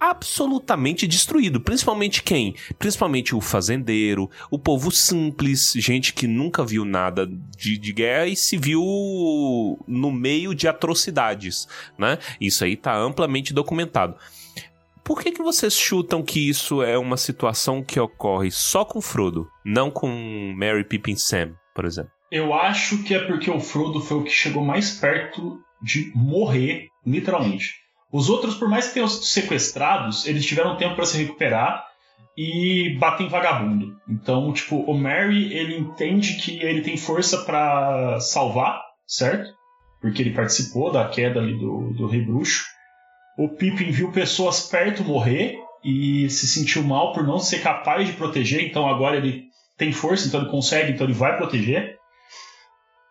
absolutamente destruído. Principalmente quem? Principalmente o fazendeiro, o povo simples, gente que nunca viu nada de, de guerra e se viu no meio de atrocidades, né? Isso aí tá amplamente documentado. Por que, que vocês chutam que isso é uma situação que ocorre só com Frodo, não com Mary, Pippin Sam, por exemplo? Eu acho que é porque o Frodo foi o que chegou mais perto de morrer, literalmente. Os outros, por mais que tenham sido sequestrados, eles tiveram tempo para se recuperar e batem vagabundo. Então, tipo, o Mary, ele entende que ele tem força para salvar, certo? Porque ele participou da queda ali do, do Rei Bruxo. o Pippin viu pessoas perto morrer e se sentiu mal por não ser capaz de proteger, então agora ele tem força, então ele consegue, então ele vai proteger.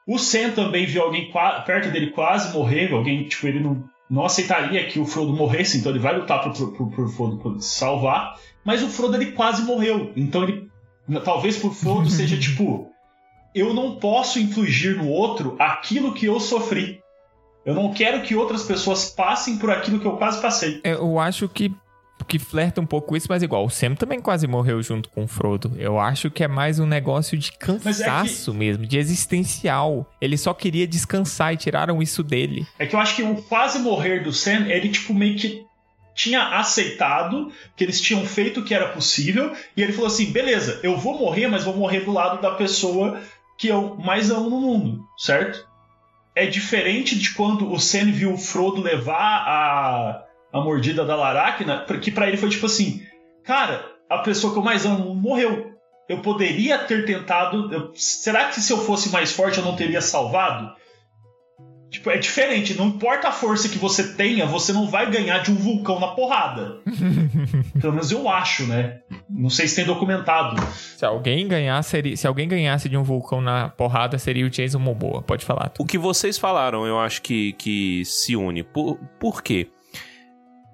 O Sam também viu alguém perto dele quase morrer, alguém, tipo, ele não, não aceitaria que o Frodo morresse, então ele vai lutar por, por, por Frodo salvar, mas o Frodo ele quase morreu, então ele, talvez por Frodo seja tipo, eu não posso infligir no outro aquilo que eu sofri. Eu não quero que outras pessoas passem por aquilo que eu quase passei. É, eu acho que que flerta um pouco com isso, mas igual, o Sam também quase morreu junto com o Frodo. Eu acho que é mais um negócio de cansaço é que... mesmo, de existencial. Ele só queria descansar e tiraram isso dele. É que eu acho que o quase morrer do Sam, ele tipo meio que tinha aceitado que eles tinham feito o que era possível e ele falou assim: beleza, eu vou morrer, mas vou morrer do lado da pessoa que eu mais amo no mundo, certo? é diferente de quando o Sam viu o Frodo levar a, a mordida da Laracna, que para ele foi tipo assim: cara, a pessoa que eu mais amo morreu. Eu poderia ter tentado. Eu, será que se eu fosse mais forte eu não teria salvado? Tipo, é diferente. Não importa a força que você tenha, você não vai ganhar de um vulcão na porrada. Pelo menos eu acho, né? Não sei se tem documentado. Se alguém ganhasse, se alguém ganhasse de um vulcão na porrada, seria o Jason Momoa. Pode falar. O que vocês falaram, eu acho que, que se une. Por, por quê?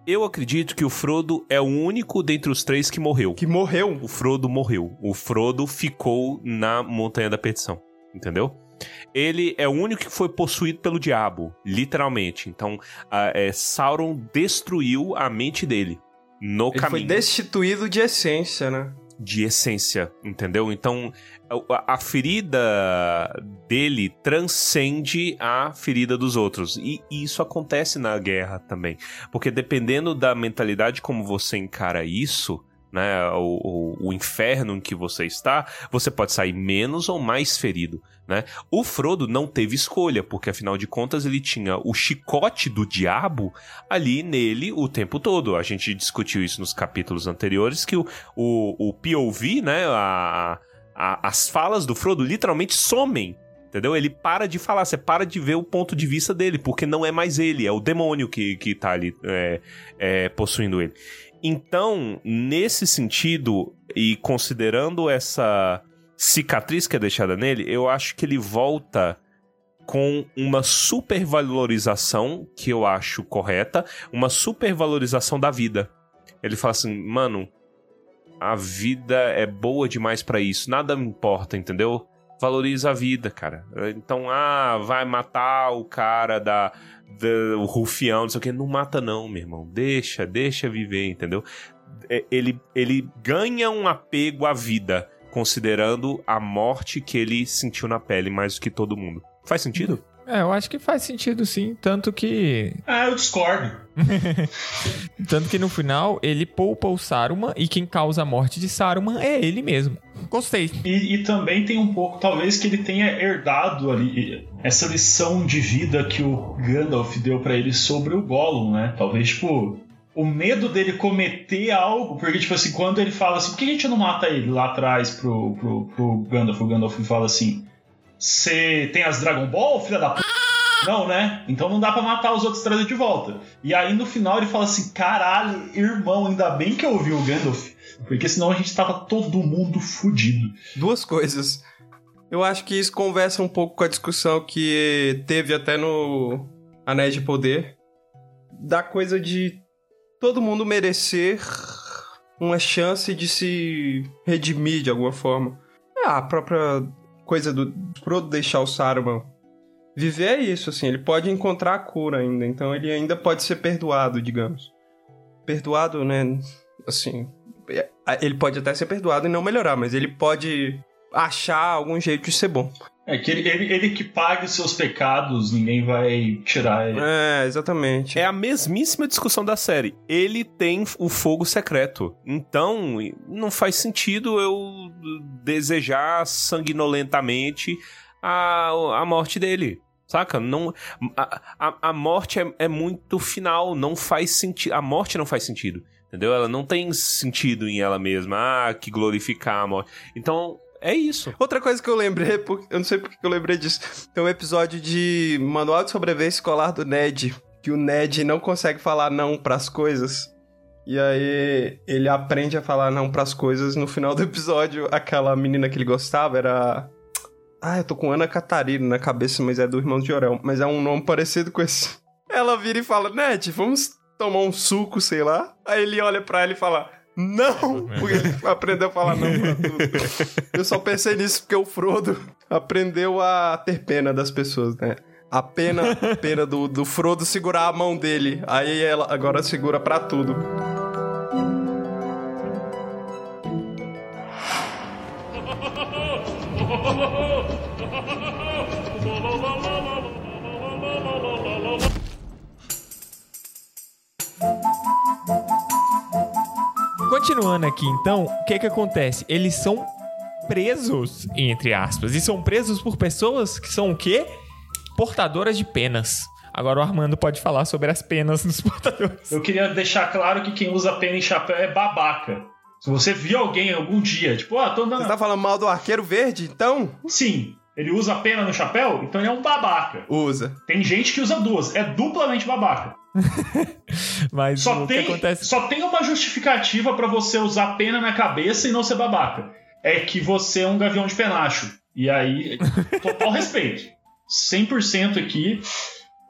Eu acredito que o Frodo é o único dentre os três que morreu. Que morreu? O Frodo morreu. O Frodo ficou na Montanha da Perdição. Entendeu? ele é o único que foi possuído pelo diabo, literalmente. Então, é, Sauron destruiu a mente dele no ele caminho. Foi destituído de essência, né? De essência, entendeu? Então, a, ferida dele transcende a ferida dos outros. E isso acontece na guerra também. Porque dependendo da mentalidade como você encara isso, né, o, o, o, inferno em que você está, você pode sair menos ou mais ferido. Né? O Frodo não teve escolha, porque afinal de contas ele tinha o chicote do diabo ali nele o tempo todo. A gente discutiu isso nos capítulos anteriores, que o, o, o POV, né, a, a, as falas do Frodo literalmente somem Entendeu? Ele para de falar, você para de ver o ponto de vista dele, porque não é mais ele, é o demônio que, que tá ali é, é, possuindo ele. Então, nesse sentido, e considerando essa cicatriz que é deixada nele, eu acho que ele volta com uma supervalorização que eu acho correta, uma supervalorização da vida. Ele fala assim, mano, a vida é boa demais para isso, nada me importa, entendeu? Valoriza a vida, cara. Então, ah, vai matar o cara da, da o rufião, não sei o que, não mata não, meu irmão. Deixa, deixa viver, entendeu? É, ele, ele ganha um apego à vida considerando a morte que ele sentiu na pele mais do que todo mundo. Faz sentido? É, eu acho que faz sentido sim, tanto que. Ah, eu discordo. tanto que no final ele poupa o Saruman e quem causa a morte de Saruman é ele mesmo. Gostei. E, e também tem um pouco, talvez, que ele tenha herdado ali essa lição de vida que o Gandalf deu para ele sobre o Gollum, né? Talvez, tipo, o medo dele cometer algo, porque, tipo assim, quando ele fala assim, por que a gente não mata ele lá atrás pro, pro, pro Gandalf? O Gandalf fala assim: você tem as Dragon Ball, filha da p. Não, né? Então não dá para matar os outros trazer de volta. E aí no final ele fala assim: caralho, irmão, ainda bem que eu ouvi o Gandalf, porque senão a gente tava todo mundo fudido. Duas coisas. Eu acho que isso conversa um pouco com a discussão que teve até no Anéis de Poder, da coisa de todo mundo merecer uma chance de se redimir de alguma forma. É, a própria coisa do Frodo deixar o Saruman viver é isso, assim, ele pode encontrar a cura ainda, então ele ainda pode ser perdoado, digamos. Perdoado, né, assim, é, ele pode até ser perdoado e não melhorar, mas ele pode achar algum jeito de ser bom. É que ele, ele, ele, que pague os seus pecados, ninguém vai tirar ele. É, exatamente. É a mesmíssima discussão da série. Ele tem o fogo secreto. Então, não faz sentido eu desejar sanguinolentamente a, a morte dele. Saca? Não, a, a, a morte é, é muito final. Não faz sentido. A morte não faz sentido. Entendeu? Ela não tem sentido em ela mesma. Ah, que glorificar a morte. Então, é isso. Outra coisa que eu lembrei, eu não sei porque eu lembrei disso. Tem um episódio de Manual de Sobrevivência Escolar do Ned, que o Ned não consegue falar não pras coisas. E aí ele aprende a falar não pras coisas. No final do episódio, aquela menina que ele gostava era. Ah, eu tô com Ana Catarina na cabeça, mas é do Irmão de Orel. Mas é um nome parecido com esse. Ela vira e fala: Ned, vamos tomar um suco, sei lá. Aí ele olha pra ela e fala: Não! Porque ele aprendeu a falar não pra tudo. Eu só pensei nisso porque o Frodo aprendeu a ter pena das pessoas, né? A pena, a pena do, do Frodo segurar a mão dele. Aí ela agora segura pra tudo. Continuando aqui, então, o que que acontece? Eles são presos, entre aspas, e são presos por pessoas que são o quê? Portadoras de penas. Agora o Armando pode falar sobre as penas dos portadores. Eu queria deixar claro que quem usa pena em chapéu é babaca. Se você viu alguém algum dia, tipo, ah, tô andando. Você tá falando mal do arqueiro verde, então? Sim, ele usa pena no chapéu, então ele é um babaca. Usa. Tem gente que usa duas, é duplamente babaca. Mas Só o tem, que acontece... só tem uma justificativa pra você usar pena na cabeça e não ser babaca. É que você é um gavião de penacho. E aí, total respeito. 100% aqui.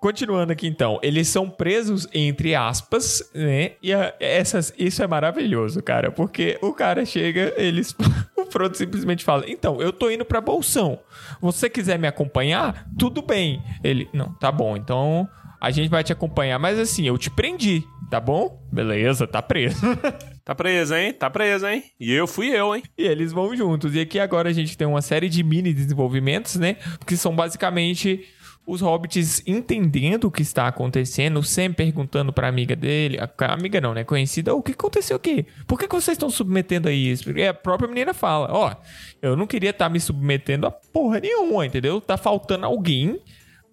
Continuando aqui então, eles são presos entre aspas, né? E a- essas, isso é maravilhoso, cara, porque o cara chega, eles o Frodo simplesmente fala: "Então, eu tô indo pra Bolsão. Você quiser me acompanhar? Tudo bem". Ele: "Não, tá bom. Então, a gente vai te acompanhar, mas assim, eu te prendi, tá bom? Beleza, tá preso". Tá preso, hein? Tá preso, hein? E eu fui eu, hein? E eles vão juntos. E aqui agora a gente tem uma série de mini desenvolvimentos, né? Que são basicamente os hobbits entendendo o que está acontecendo, Sam perguntando pra amiga dele, a amiga não, né? Conhecida, o que aconteceu aqui? Por que, que vocês estão submetendo a isso? Porque a própria menina fala, ó, eu não queria estar me submetendo a porra nenhuma, entendeu? Tá faltando alguém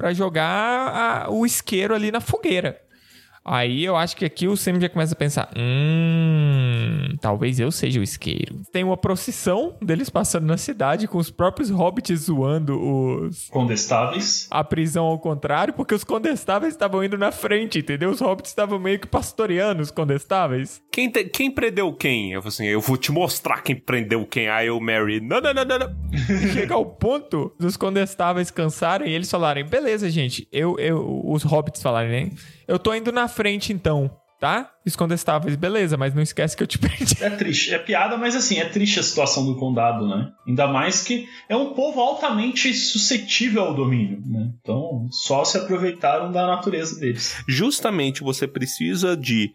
pra jogar a- o isqueiro ali na fogueira. Aí eu acho que aqui o Sam já começa a pensar: hum, talvez eu seja o isqueiro. Tem uma procissão deles passando na cidade com os próprios hobbits zoando os. Condestáveis. A prisão ao contrário, porque os condestáveis estavam indo na frente, entendeu? Os hobbits estavam meio que pastoreando os condestáveis. Quem, te- quem prendeu quem? Eu falei assim, eu vou te mostrar quem prendeu quem. Aí eu, Mary, não, não, não, não, não. Chega ao ponto dos condestáveis cansarem e eles falarem: beleza, gente, eu, eu, os hobbits falarem, né? Eu tô indo na frente então, tá? Os beleza, mas não esquece que eu te perdi. É triste, é piada, mas assim, é triste a situação do condado, né? Ainda mais que é um povo altamente suscetível ao domínio, né? Então, só se aproveitaram da natureza deles. Justamente você precisa de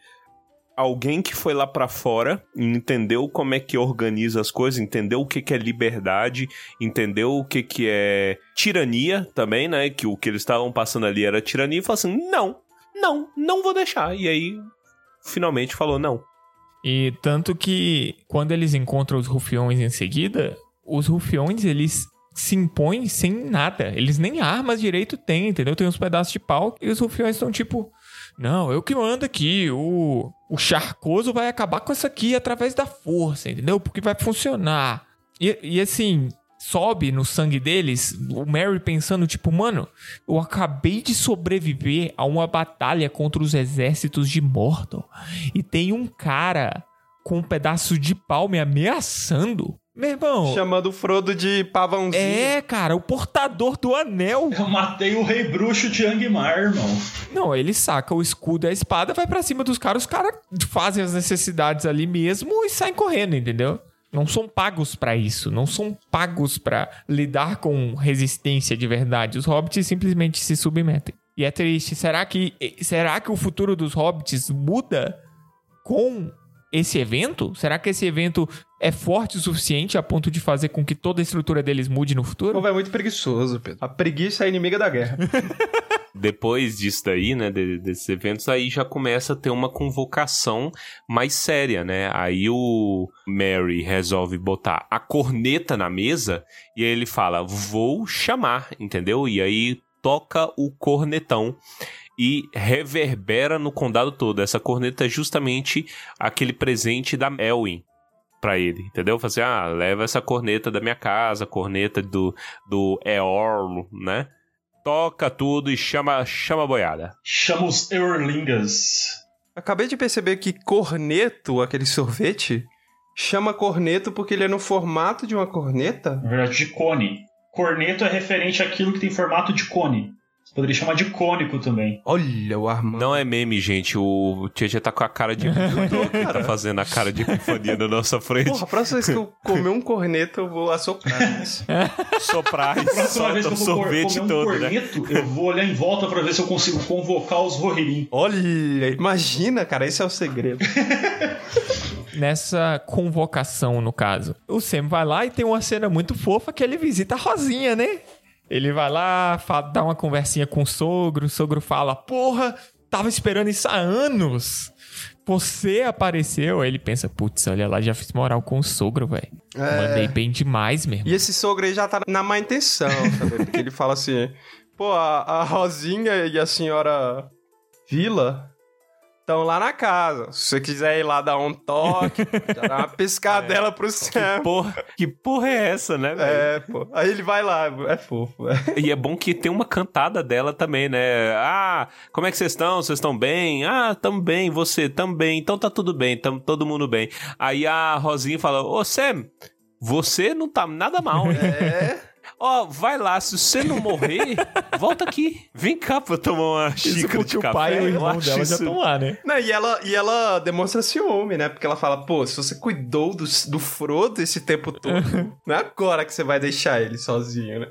alguém que foi lá pra fora e entendeu como é que organiza as coisas, entendeu o que, que é liberdade, entendeu o que, que é tirania também, né? Que o que eles estavam passando ali era tirania e falou assim: não, não, não vou deixar. E aí, finalmente falou: não. E tanto que quando eles encontram os rufiões em seguida, os rufiões eles se impõem sem nada. Eles nem armas direito têm, entendeu? Tem uns pedaços de pau e os rufiões estão tipo. Não, eu que mando aqui. O, o charcoso vai acabar com isso aqui através da força, entendeu? Porque vai funcionar. E, e assim, sobe no sangue deles o Mary pensando, tipo, mano, eu acabei de sobreviver a uma batalha contra os exércitos de Mordor. E tem um cara com um pedaço de pau me ameaçando. Meu irmão. Chamando o Frodo de pavãozinho. É, cara, o portador do anel. Eu matei o rei bruxo de Angmar, irmão. Não, ele saca o escudo e a espada, vai pra cima dos caras, os caras fazem as necessidades ali mesmo e saem correndo, entendeu? Não são pagos pra isso, não são pagos pra lidar com resistência de verdade. Os hobbits simplesmente se submetem. E é triste. Será que será que o futuro dos hobbits muda com esse evento? Será que esse evento é forte o suficiente a ponto de fazer com que toda a estrutura deles mude no O futuro? povo é muito preguiçoso, Pedro. A preguiça é inimiga da guerra. Depois disso daí, né, de- desses eventos, aí já começa a ter uma convocação mais séria, né? Aí o Mary resolve botar a corneta na mesa e aí ele fala, vou chamar, entendeu? E aí toca o cornetão e reverbera no condado todo. Essa corneta é justamente aquele presente da Elwin pra ele, entendeu? Fazer, ah, leva essa corneta da minha casa, corneta do, do Eorl, né? toca tudo e chama, chama a boiada. Chama os Eurlingas. Acabei de perceber que corneto, aquele sorvete, chama corneto porque ele é no formato de uma corneta? Na verdade, de cone. Corneto é referente àquilo que tem formato de cone. Poderia chamar de cônico também. Olha o Armando. Não é meme, gente. O Tietchan tá com a cara de. tá fazendo a cara de epifania na nossa frente. Porra, a próxima vez que eu comer um corneto, eu vou assoprar isso. Soprar e Próxima vez solta que o sorvete comer um todo, né? corneto, eu vou olhar em volta pra ver se eu consigo convocar os Rohirrim. Olha, imagina, cara, esse é o segredo. Nessa convocação, no caso. O Sam vai lá e tem uma cena muito fofa que ele visita a Rosinha, né? Ele vai lá, fa- dá uma conversinha com o sogro, o sogro fala: Porra, tava esperando isso há anos. Você apareceu. Aí ele pensa: Putz, olha lá, já fiz moral com o sogro, velho. Mandei bem demais mesmo. E esse sogro aí já tá na má intenção, sabe? Porque ele fala assim: pô, a, a Rosinha e a senhora Vila estão lá na casa. Se você quiser ir lá dar um toque, dá uma piscadela pro Sam. Porra, que porra é essa, né, velho? É, pô. Aí ele vai lá, é fofo. é. E é bom que tem uma cantada dela também, né? Ah, como é que vocês estão? Vocês estão bem? Ah, tamo bem, você também. Então tá tudo bem, tamo todo mundo bem. Aí a Rosinha fala: Ô Sam, você não tá nada mal, hein? É. Ó, vai lá, se você não morrer, volta aqui. Vem cá pra tomar uma Isso xícara porque de o café. pai e o Eu irmão dela já isso- estão lá, né? Não, e ela, e ela demonstra ciúme, né? Porque ela fala, pô, se você cuidou do, do Frodo esse tempo todo, não é agora que você vai deixar ele sozinho, né?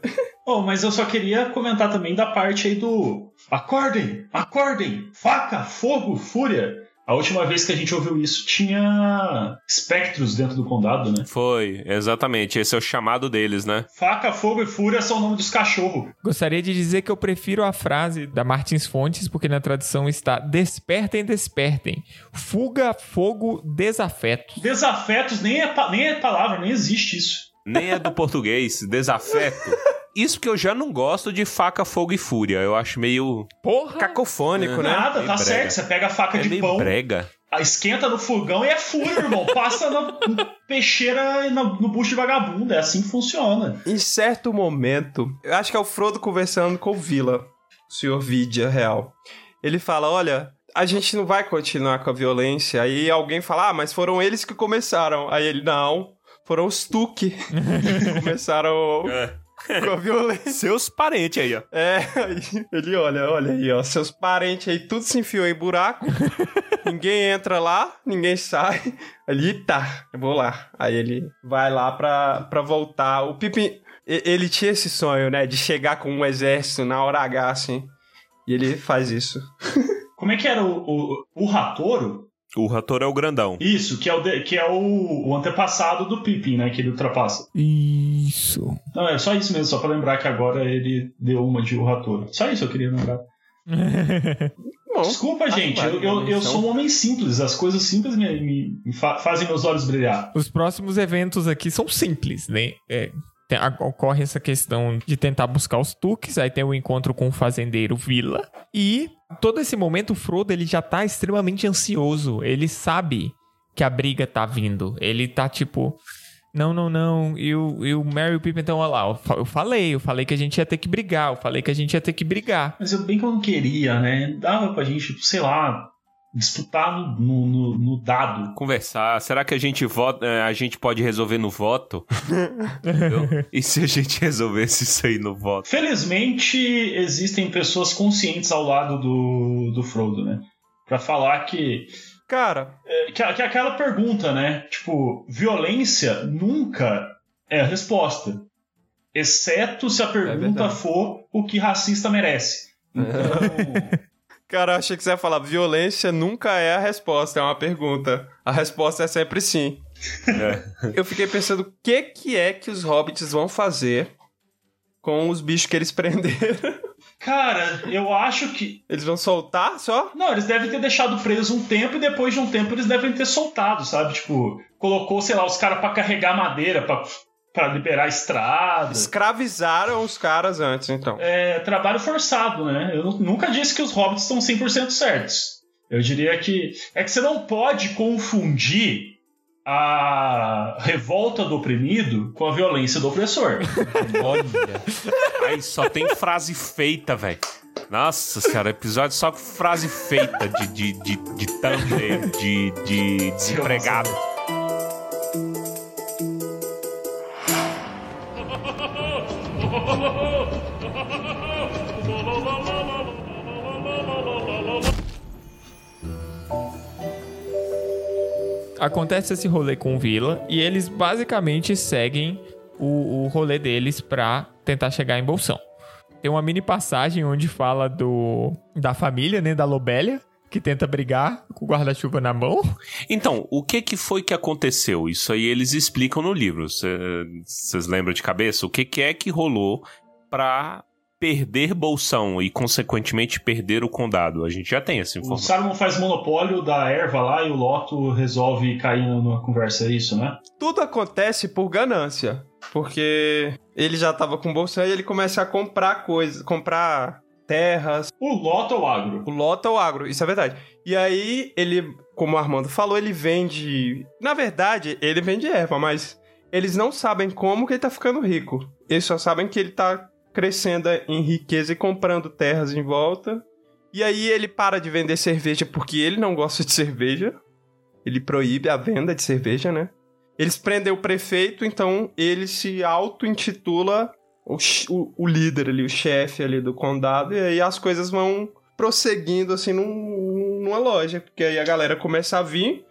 Oh, mas eu só queria comentar também da parte aí do. Acordem! Acordem! Faca, fogo, fúria! A última vez que a gente ouviu isso tinha espectros dentro do condado, né? Foi, exatamente. Esse é o chamado deles, né? Faca, fogo e fúria são o nome dos cachorros. Gostaria de dizer que eu prefiro a frase da Martins Fontes, porque na tradução está Despertem, despertem. Fuga, fogo, desafetos. Desafetos nem é, pa- nem é palavra, nem existe isso. Nem é do português, desafeto. Isso que eu já não gosto de faca, fogo e fúria. Eu acho meio. Porra! Cacofônico, né? Nada, Meio tá brega. certo. Você pega a faca É de meio pão, brega. a esquenta no fogão e é fúria, irmão. Passa na na peixeira e no, no bucho de vagabundo. É assim que funciona. Em certo momento, eu acho que é o Frodo conversando com o Vila, o senhor Vidia real. Ele fala: Olha, a gente não vai continuar com a violência. Aí alguém fala: Ah, mas foram eles que começaram. Aí ele: Não, foram os Tuque que começaram com a violência. Seus parentes aí, ó. É, aí ele olha, olha aí, ó, seus parentes aí tudo se enfiou em buraco, ninguém entra lá, ninguém sai, ali tá, eu vou lá. Aí ele vai lá pra, pra voltar. O Pippin, e- ele tinha esse sonho, né, de chegar com um exército na hora H, assim, e ele faz isso. Como é que era o, o, o Ratoro? O Rator é o grandão. Isso, que é o, de- que é o, o antepassado do Pippin, né? Que ele ultrapassa. Isso. Não, é só isso mesmo, só pra lembrar que agora ele deu uma de o Ratoro. Só isso eu queria lembrar. Bom, Desculpa, gente, eu, eu, uma eu menção. sou um homem simples. As coisas simples me, me- me fa- fazem meus olhos brilhar. Os próximos eventos aqui são simples, né? É, tem- ocorre essa questão de tentar buscar os tuques, aí tem o encontro com o fazendeiro Vila. E todo esse momento o Frodo ele já tá extremamente ansioso. Ele sabe que a briga tá vindo. Ele tá tipo. Não, não, não. E o, e o Merry e o Pippin estão lá. Eu fa- Eu falei, eu falei que a gente ia ter que brigar. Eu falei que a gente ia ter que brigar. Mas eu bem que eu não queria, né? Dava pra gente, sei lá, disputar no, no, no- no dado. Conversar. Será que a gente vota, eh, a gente pode resolver no voto? Entendeu? E se a gente resolvesse isso aí no voto? Felizmente, existem pessoas conscientes ao lado do, do Frodo, né? Pra falar que Cara, que, que é aquela pergunta, né? Tipo, violência nunca é a resposta. Exceto se a pergunta verdade. for o que racista merece. Então, cara, eu achei que você ia falar, violência nunca é a resposta, é uma pergunta. A resposta é sempre sim. Eu fiquei pensando, o que que é que os hobbits vão fazer com os bichos que eles prenderam? cara, eu acho que. Eles vão soltar só? Não, eles devem ter deixado preso um tempo e depois de um tempo eles devem ter soltado, sabe? Tipo, colocou, sei lá, os caras pra carregar madeira, pra, pra liberar a estrada. Escravizaram os caras antes, então. É trabalho forçado, né? Eu nu- nunca disse que os hobbits estão 100% certos. Eu diria que. É que você não pode confundir a revolta do oprimido com a violência do opressor. Olha. Aí só tem frase feita, velho. Nossa senhora, episódio só com frase feita de, de, de, de thumbnail, de, de desempregado. Acontece esse rolê com o Vila e eles basicamente seguem o, o rolê deles pra tentar chegar em Bolsão. Tem uma mini passagem onde fala do da família, né, da Lobélia, que tenta brigar com o guarda-chuva na mão. Então, o que que foi que aconteceu? Isso aí eles explicam no livro. Vocês lembram de cabeça? O que que é que rolou pra perder Bolsão e, consequentemente, perder o condado? A gente já tem essa O informação. Saruman faz monopólio da erva lá e o Loto resolve cair numa conversa, é isso, né? Tudo acontece por ganância. Porque ele já tava com bolsa e ele começa a comprar coisas, comprar terras. O Loto é o agro. O Lota é o agro, isso é verdade. E aí ele, como o Armando falou, ele vende. Na verdade, ele vende erva, mas eles não sabem como que ele tá ficando rico. Eles só sabem que ele tá crescendo em riqueza e comprando terras em volta. E aí ele para de vender cerveja porque ele não gosta de cerveja. Ele proíbe a venda de cerveja, né? Eles prendem o prefeito, então ele se auto-intitula o, o líder ali, o chefe ali do condado, e aí as coisas vão prosseguindo assim num- numa loja, porque aí a galera começa a vir.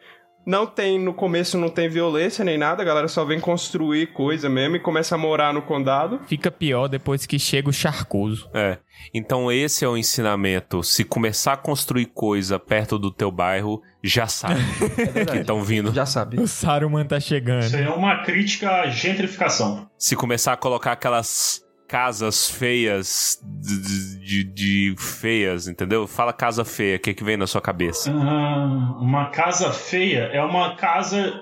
Não tem, no começo não tem violência nem nada, a galera só vem construir coisa mesmo e começa a morar no condado. Fica pior depois que chega o charcoso. É. Então esse é o ensinamento. Se começar a construir coisa perto do teu bairro, já sabe que estão vindo. Já sabe. O Saruman tá chegando. Isso aí é uma crítica à gentrificação. Se começar a colocar aquelas casas feias de, de- de feias, entendeu? Fala casa feia, o que, que vem na sua cabeça? Ah, uma casa feia é uma casa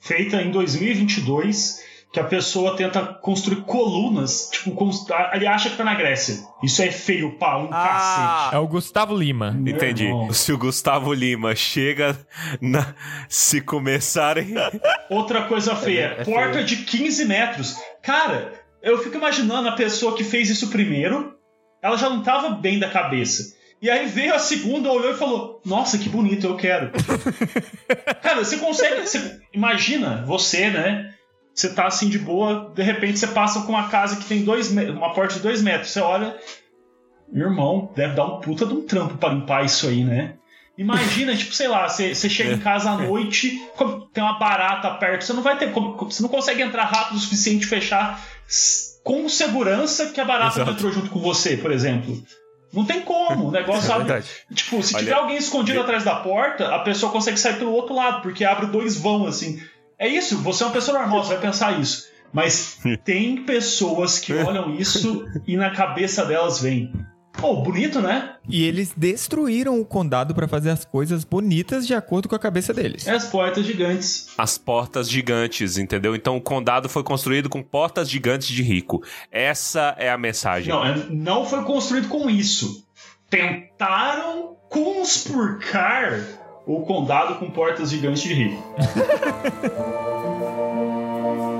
feita em 2022 que a pessoa tenta construir colunas, tipo, como, ele acha que tá na Grécia. Isso é feio, pá, um Ah, É o Gustavo Lima. cacete. Entendi. Meu irmão. Se o Gustavo Lima chega na. Se começarem. Outra coisa feia, é porta feio. de 15 metros. Cara, eu fico imaginando a pessoa que fez isso primeiro, ela já não tava bem da cabeça. E aí veio a segunda, olhou e falou: Nossa, que bonito, eu quero. Cara, você consegue. você- imagina você, né? Você tá assim de boa, de repente você passa com uma casa que tem dois, uma porta de dois metros. Você olha. Meu irmão, deve dar um puta de um trampo pra limpar isso aí, né? Imagina, tipo, sei lá, você, você chega em casa à noite, tem uma barata perto, você não vai ter como. Você não consegue entrar rápido o suficiente e fechar com segurança que a barata não Exato. entrou junto com você, por exemplo. Não tem como. O negócio abre. verdade. Tipo, se Olha, tiver alguém escondido atrás da porta, a pessoa consegue sair pelo outro lado, porque abre dois vão, assim. É isso, você é uma pessoa normal, você vai pensar isso. Mas tem pessoas que olham isso e na cabeça delas vem. Pô, bonito, né? E eles destruíram o condado pra fazer as coisas bonitas de acordo com a cabeça deles. É as portas gigantes. As portas gigantes, entendeu? Então o condado foi construído com portas gigantes de rico. Essa é a mensagem. Não, é- não foi construído com isso. Tentaram conspurcar o condado com portas gigantes de rico.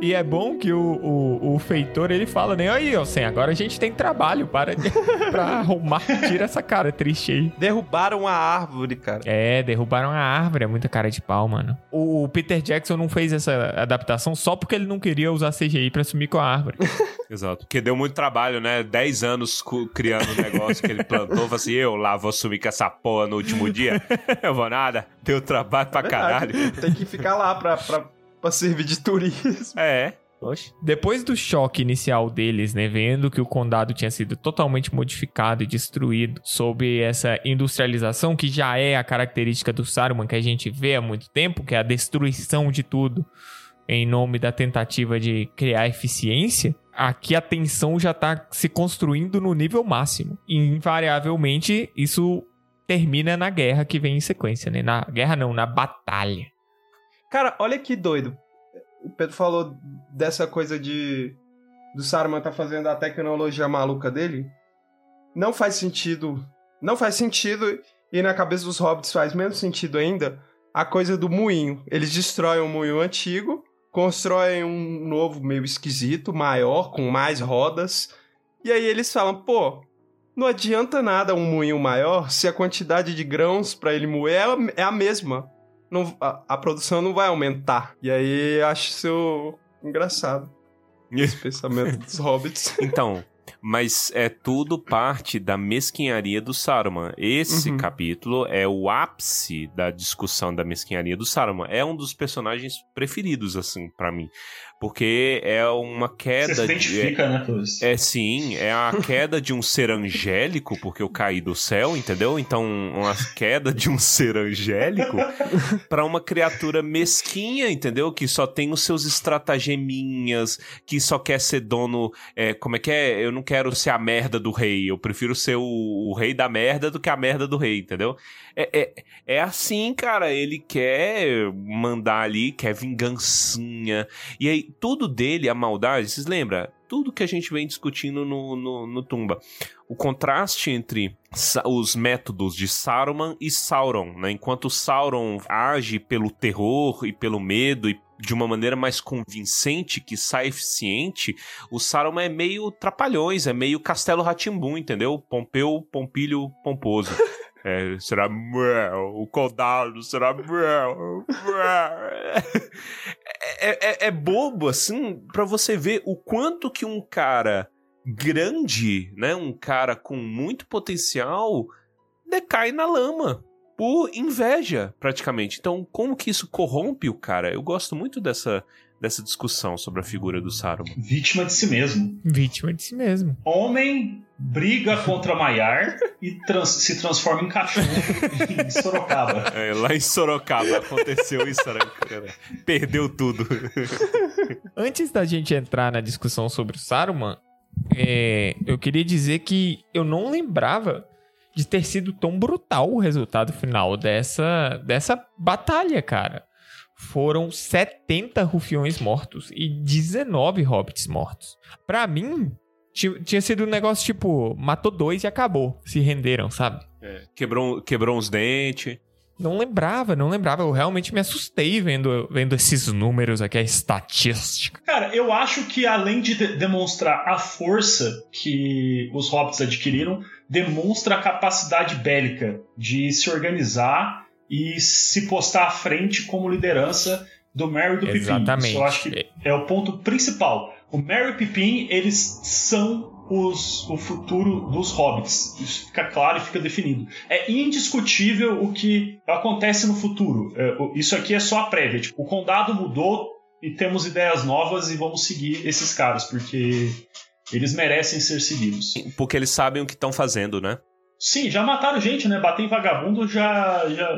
E é bom que o, o, o feitor, ele fala, né? Aí, ó, Sen, agora a gente tem trabalho para pra arrumar. Tira essa cara triste aí. Derrubaram a árvore, cara. É, derrubaram a árvore, é muita cara de pau, mano. O, o Peter Jackson não fez essa adaptação só porque ele não queria usar CGI pra sumir com a árvore. Exato. Porque deu muito trabalho, né? 10 anos criando um negócio que ele plantou. Falou assim: eu lá vou sumir com essa porra no último dia. Eu vou nada. Deu trabalho pra caralho. Tem que ficar lá pra, pra, pra servir de turismo. É. Oxe. Depois do choque inicial deles, né, vendo que o condado tinha sido totalmente modificado e destruído sob essa industrialização que já é a característica do Saruman que a gente vê há muito tempo, que é a destruição de tudo em nome da tentativa de criar eficiência, aqui a tensão já tá se construindo no nível máximo. E, invariavelmente, isso termina na guerra que vem em sequência, né? Na guerra não, na batalha. Cara, olha que doido. O Pedro falou dessa coisa de do Saruman tá fazendo a tecnologia maluca dele, não faz sentido. Não faz sentido, e na cabeça dos hobbits faz menos sentido ainda, a coisa do moinho. Eles destroem o moinho antigo, constroem um novo meio esquisito, maior, com mais rodas. E aí eles falam, pô, não adianta nada um moinho maior se a quantidade de grãos para ele moer é a mesma. Não, a, a, produção não vai aumentar. E aí acho isso engraçado. Esse pensamento dos hobbits. Então, mas é tudo parte da mesquinharia do Saruman. Esse Uhum. capítulo é o ápice da discussão da mesquinharia do Saruman. É um dos personagens preferidos, assim, pra mim. Porque é uma queda. Você se de- identifica, né, Torres? É sim, é a queda de um ser angélico, porque eu caí do céu, entendeu? Então, uma queda de um ser angélico pra uma criatura mesquinha, entendeu? Que só tem os seus estratageminhas, que só quer ser dono. é, como é que é? Eu não quero ser a merda do rei, eu prefiro ser o, o rei da merda do que a merda do rei, entendeu? É, é, é assim, cara, ele quer mandar ali, quer vingancinha. E aí, tudo dele, a maldade, vocês lembram? Tudo que a gente vem discutindo no, no, no Tumba. O contraste entre os métodos de Saruman e Sauron, né? Enquanto Sauron age pelo terror e pelo medo e de uma maneira mais convincente, que sai eficiente, o Saruman é meio trapalhões, é meio Castelo Ratimbum, entendeu? Pompeu, Pompilho, Pomposo. É, será Mel, o condado será Mel. É, é, é bobo, assim, pra você ver o quanto que um cara grande, né, um cara com muito potencial, decai na lama. Por inveja, praticamente. Então, como que isso corrompe o cara? Eu gosto muito dessa, dessa discussão sobre a figura do Saruman. Vítima de si mesmo. Vítima de si mesmo. Homem briga contra Maiar e trans- se transforma em cachorro em Sorocaba. É, lá em Sorocaba aconteceu isso, né, cara? Perdeu tudo. Antes da gente entrar na discussão sobre o Saruman, é, eu queria dizer que eu não lembrava de ter sido tão brutal o resultado final dessa, dessa batalha, cara. Foram 70 rufiões mortos e 19 hobbits mortos. Pra mim, tinha sido um negócio tipo, matou dois e acabou. Se renderam, sabe? Quebrou, quebrou uns dentes. Não lembrava, não lembrava. Eu realmente me assustei vendo, vendo esses números aqui, a estatística. Cara, eu acho que além de de- demonstrar a força que os hobbits adquiriram, demonstra a capacidade bélica de se organizar e se postar à frente como liderança do Merry e do Pippin. Exatamente. Isso eu acho que é o ponto principal. O Merry Pippin, eles são os, o futuro dos hobbits. Isso fica claro e fica definido. É indiscutível o que acontece no futuro. É, isso aqui é só a prévia. Tipo, o condado mudou e temos ideias novas e vamos seguir esses caras, porque eles merecem ser seguidos. Porque eles sabem o que estão fazendo, né? Sim, já mataram gente, né? Bater em vagabundo já, já,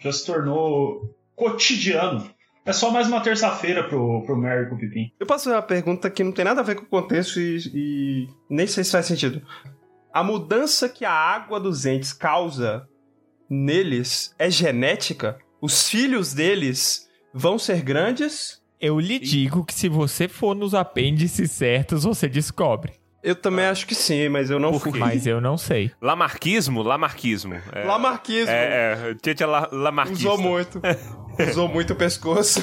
já se tornou cotidiano. É só mais uma terça-feira pro, pro Mary e pro Pipim. Eu posso fazer uma pergunta que não tem nada a ver com o contexto e, e nem sei se faz sentido. A mudança que a água dos entes causa neles é genética? Os filhos deles vão ser grandes? Eu lhe digo que se você for nos apêndices certos, você descobre. Eu também acho que sim, mas eu não Por fui. quê? Mas eu não sei. Lamarquismo? Lamarquismo. É, Lamarquismo. É, é. Tietchan la, Lamarquista. Usou muito. Usou muito o pescoço.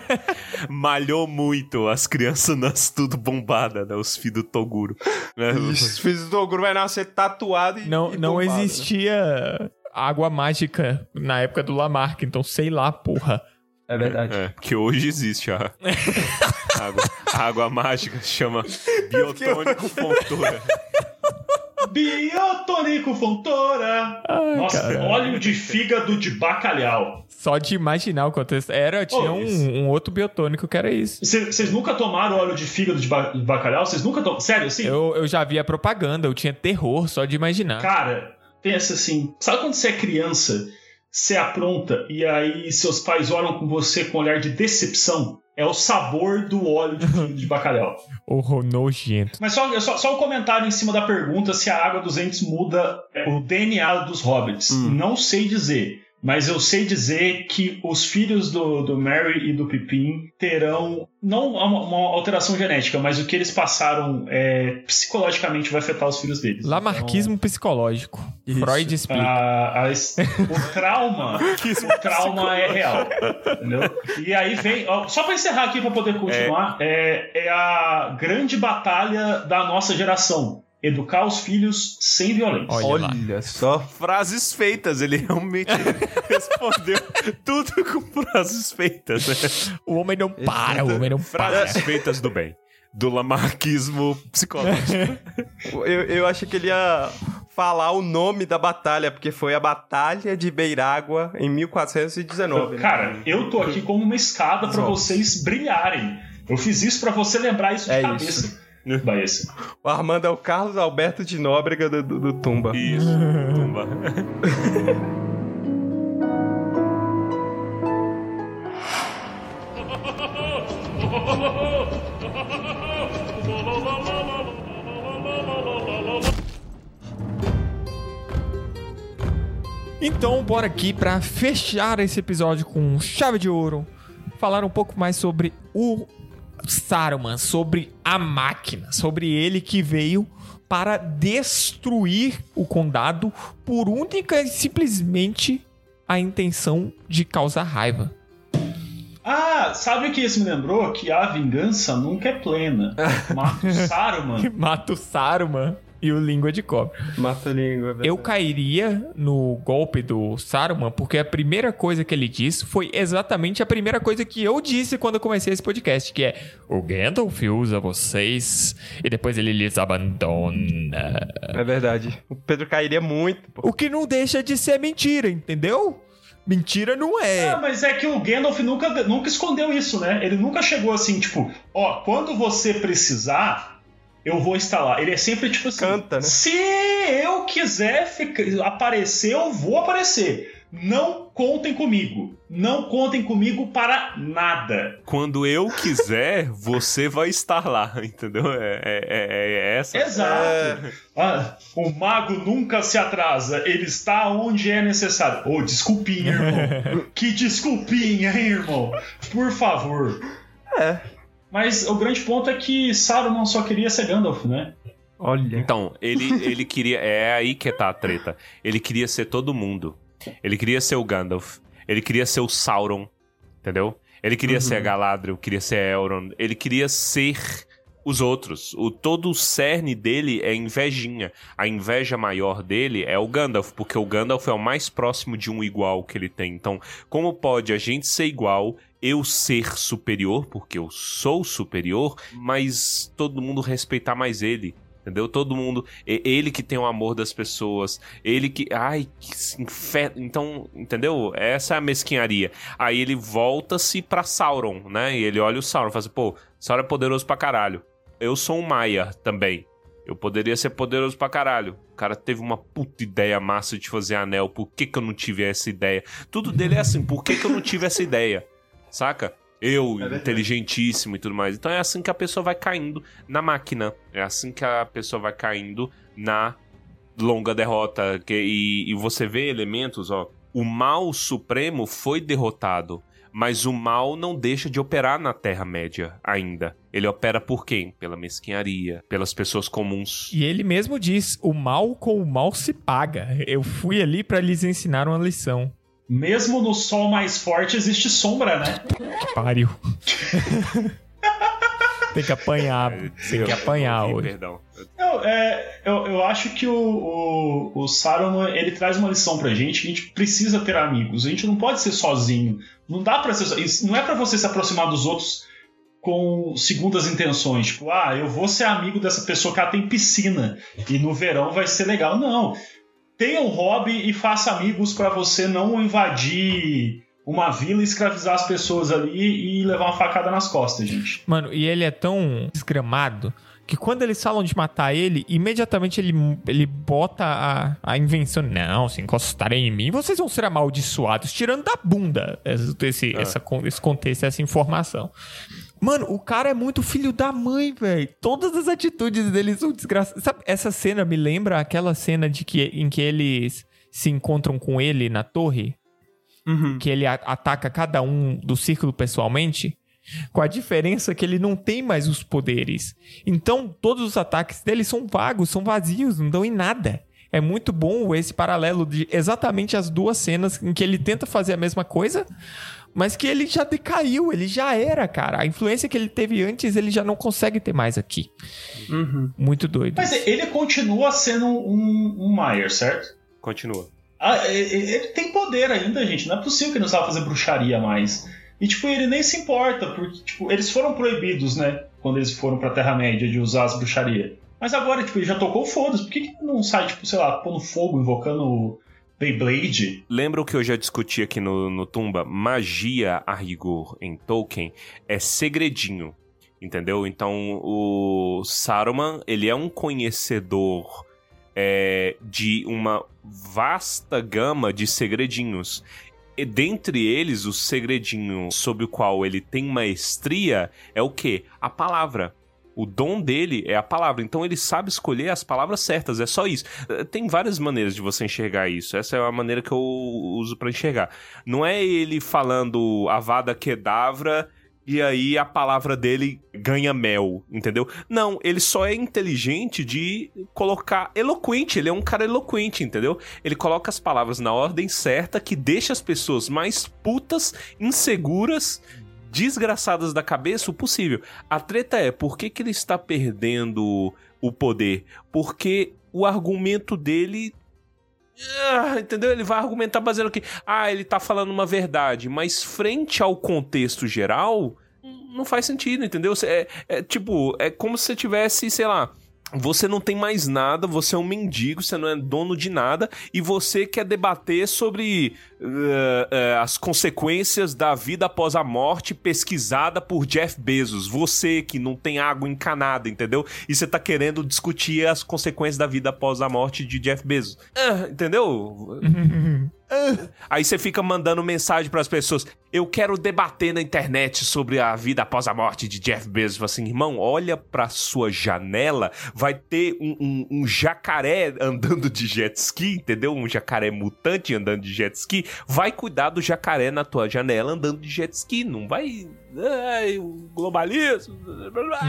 Malhou muito. As crianças nascem tudo bombada, né? Os filhos do Toguro. né? Isso, fiz do ogro vai nascer tatuado e. Não, e não bombado, né? existia água mágica na época do Lamarck, então sei lá, porra. É verdade. É, que hoje existe a água, a água mágica, chama biotônico fontoura. Biotônico Fontoura! Ai, Nossa, óleo de fígado de bacalhau. Só de imaginar o contexto. Era, tinha Oh, um, um outro biotônico que era isso. Cê- Vocês nunca tomaram óleo de fígado de, ba- de bacalhau? Vocês nunca tomaram? Sério, assim? Eu, eu já vi a propaganda, eu tinha terror só de imaginar. Cara, pensa assim, sabe quando você é criança, você apronta e aí seus pais olham com você com um olhar de decepção? É o sabor do óleo de de bacalhau. Horror nojento. Mas só, só, só um comentário em cima da pergunta se a água dos entes muda o DNA dos hobbits. Hum. Não sei dizer. Mas eu sei dizer que os filhos do, do Mary e do Pippin terão não uma, uma alteração genética, mas o que eles passaram é, psicologicamente vai afetar os filhos deles. Lamarquismo Então, psicológico. Isso. Freud explica. a- a- o trauma, o trauma é real, entendeu? E aí vem, ó, só pra encerrar aqui pra poder continuar, é, é a grande batalha da nossa geração. Educar os filhos sem violência. Olha. Olha só. Frases feitas, ele realmente respondeu tudo com frases feitas. né? O homem não para, o homem não para. Frases feitas do bem. Do lamarquismo psicológico. Eu, eu achei que ele ia falar o nome da batalha, porque foi a Batalha de Beirágua em 1419. né? Cara, eu tô aqui como uma escada pra Exato. vocês brilharem. Eu fiz isso pra você lembrar isso de É cabeça. Baessa. O Armando é o Carlos Alberto de Nóbrega do, do- do Tumba. Isso. Tumba. Então, bora aqui pra fechar esse episódio com chave de ouro. Falar um pouco mais sobre o Saruman, sobre a máquina, sobre ele que veio para destruir o condado por única e simplesmente a intenção de causar raiva. Ah, sabe o que isso me lembrou? Que a vingança nunca é plena. Mata o Saruman. Mata o Saruman e o Língua de Cobre. Mata a língua. verdade. Eu cairia no golpe do Saruman porque a primeira coisa que ele disse foi exatamente a primeira coisa que eu disse quando eu comecei esse podcast, que é o Gandalf usa vocês e depois ele lhes abandona. É verdade. O Pedro cairia muito. pô. O que não deixa de ser mentira, entendeu? Mentira não Ah, é. mas é que o Gandalf nunca, nunca escondeu isso, né? Ele nunca chegou assim, tipo, ó, quando você precisar, eu vou estar lá. Ele é sempre tipo assim. Canta, né? Se eu quiser fica- aparecer, eu vou aparecer. Não contem comigo. Não contem comigo para nada. Quando eu quiser, você vai estar lá, entendeu? É, é- é- é essa. Exato. Ah, o mago nunca se atrasa. Ele está onde é necessário. Ô, desculpinha, irmão. que desculpinha, hein, irmão? Por favor. É. Mas o grande ponto é que Saruman só queria ser Gandalf, né? Olha. Então, ele, ele queria. É aí que tá a treta. Ele queria ser todo mundo. Ele queria ser o Gandalf. Ele queria ser o Sauron. Entendeu? Ele queria ser a Galadriel, queria ser Elrond. Ele queria ser os outros. O, todo o cerne dele é invejinha. A inveja maior dele é o Gandalf, porque o Gandalf é o mais próximo de um igual que ele tem. Então, como pode a gente ser igual, eu ser superior, porque eu sou superior, mas todo mundo respeitar mais ele? Entendeu? Todo mundo. Ele que tem o amor das pessoas. Ele que. Ai, que se infe- Então, entendeu? Essa é a mesquinharia. Aí ele volta-se pra Sauron, né? E ele olha o Sauron e fala assim: pô, Sauron é poderoso pra caralho. Eu sou um Maia também. Eu poderia ser poderoso pra caralho. O cara teve uma puta ideia massa de fazer anel. Por que, que eu não tive essa ideia? Tudo dele é assim: por que, que eu não tive essa ideia? Saca? Eu, verdade. inteligentíssimo e tudo mais. Então é assim que a pessoa vai caindo na máquina. É assim que a pessoa vai caindo na longa derrota. Que, e, e você vê elementos, ó. O mal supremo foi derrotado. Mas o mal não deixa de operar na Terra-média ainda. Ele opera por quem? Pela mesquinharia, pelas pessoas comuns. E ele mesmo diz: o mal com o mal se paga. Eu fui ali pra lhes ensinar uma lição. Mesmo no sol mais forte existe sombra, né? Que pariu. Tem que apanhar. Tem que apanhar hoje. Perdão. Eu, é, eu, eu acho que o, o, o Saruman ele traz uma lição pra gente que a gente precisa ter amigos. A gente não pode ser sozinho. Não dá para ser Não é pra você se aproximar dos outros com segundas intenções. Tipo, ah, eu vou ser amigo dessa pessoa que ela tem piscina e no verão vai ser legal. Não. Tenha um hobby e faça amigos pra você não invadir uma vila, escravizar as pessoas ali e levar uma facada nas costas, gente. Mano, e ele é tão desgramado que quando eles falam de matar ele, imediatamente ele, ele bota a, a invenção. Não, se encostarem em mim, vocês vão ser amaldiçoados, tirando da bunda esse, esse, essa, esse contexto, essa informação. Mano, o cara é muito filho da mãe, velho. Todas as atitudes dele são desgraçadas. Sabe, essa cena me lembra aquela cena de que, em que eles se encontram com ele na torre? Uhum. que ele a- ataca cada um do círculo pessoalmente, com a diferença que ele não tem mais os poderes. Então, todos os ataques dele são vagos, são vazios, não dão em nada. É muito bom esse paralelo de exatamente as duas cenas em que ele tenta fazer a mesma coisa, mas que ele já decaiu, ele já era, cara. A influência que ele teve antes, ele já não consegue ter mais aqui. Uhum. Muito doido. Mas ele continua sendo um, um Maier, certo? Continua. Ah, ele tem poder ainda, gente. Não é possível que ele não sabe fazer bruxaria mais. E, tipo, ele nem se importa, porque, tipo, eles foram proibidos, né? Quando eles foram pra Terra-média de usar as bruxarias. Mas agora, tipo, ele já tocou foda-se. Por que, que não sai, tipo, sei lá, pondo fogo, invocando o Beyblade? Lembra o que eu já discuti aqui no, no Tumba? Magia, a rigor, em Tolkien, é segredinho. Entendeu? Então, o Saruman, ele é um conhecedor é, de uma vasta gama de segredinhos. E dentre eles, o segredinho sobre o qual ele tem maestria é o quê? A palavra. O dom dele é a palavra. Então ele sabe escolher as palavras certas. É só isso. Eh, Tem várias maneiras de você enxergar isso. Essa é a maneira que eu uso pra enxergar. Não é ele falando Avada Kedavra e aí a palavra dele ganha mel, entendeu? Não, ele só é inteligente de colocar eloquente, ele é um cara eloquente, entendeu? Ele coloca as palavras na ordem certa que deixa as pessoas mais putas, inseguras, desgraçadas da cabeça o possível. A treta é por que, que ele está perdendo o poder? Porque o argumento dele ah, entendeu? Ele vai argumentar baseado aqui. Ah, ele tá falando uma verdade, mas frente ao contexto geral, não faz sentido, entendeu? É, é tipo, é como se você tivesse, sei lá. Você não tem mais nada, você é um mendigo, você não é dono de nada e você quer debater sobre eh, eh, as consequências da vida após a morte pesquisada por Jeff Bezos. Você que não tem água encanada, entendeu? E você tá querendo discutir as consequências da vida após a morte de Jeff Bezos. Ah, entendeu? Aí você fica mandando mensagem pras pessoas. Eu quero debater na internet sobre a vida após a morte de Jeff Bezos. Assim, irmão, olha pra sua janela, vai ter um, um- um jacaré andando de jet ski, entendeu? Um jacaré mutante andando de jet ski. Vai cuidar do jacaré na tua janela andando de jet ski. Não vai. Ai, globalismo. blá.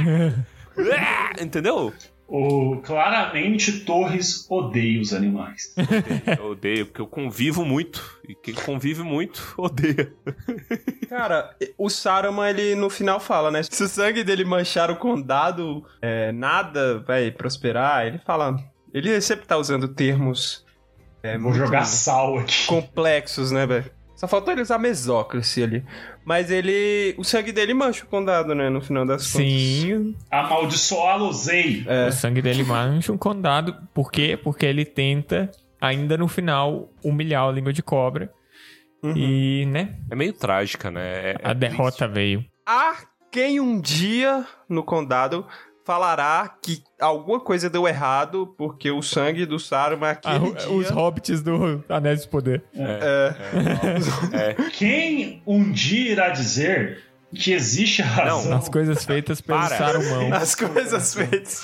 entendeu? O, claramente, Torres odeia os animais. Eu odeio, porque eu convivo muito. E quem convive muito, odeia. Cara, o Saruman, ele no final fala, né? Se o sangue dele manchar o condado, é, nada vai prosperar. Ele fala. Ele sempre tá usando termos. É, Vou jogar sal aqui. complexos, né, velho? Só faltou ele usar mesócracia ali. Mas ele. O sangue dele mancha o condado, né? No final das contas. Sim, Amaldiçoá-los-ei. É. o sangue dele mancha um condado. Por quê? Porque ele tenta, ainda no final, humilhar a língua de cobra. Uhum. E, né, É meio trágica, né? É- a é derrota veio. Há quem um dia no condado falará que alguma coisa deu errado porque o sangue do Saruman aquele Ah, dia... Os hobbits do Anéis de Poder. É, Quem um dia irá dizer que existe razão? As coisas feitas pelo Para. Sarumão. as coisas feitas.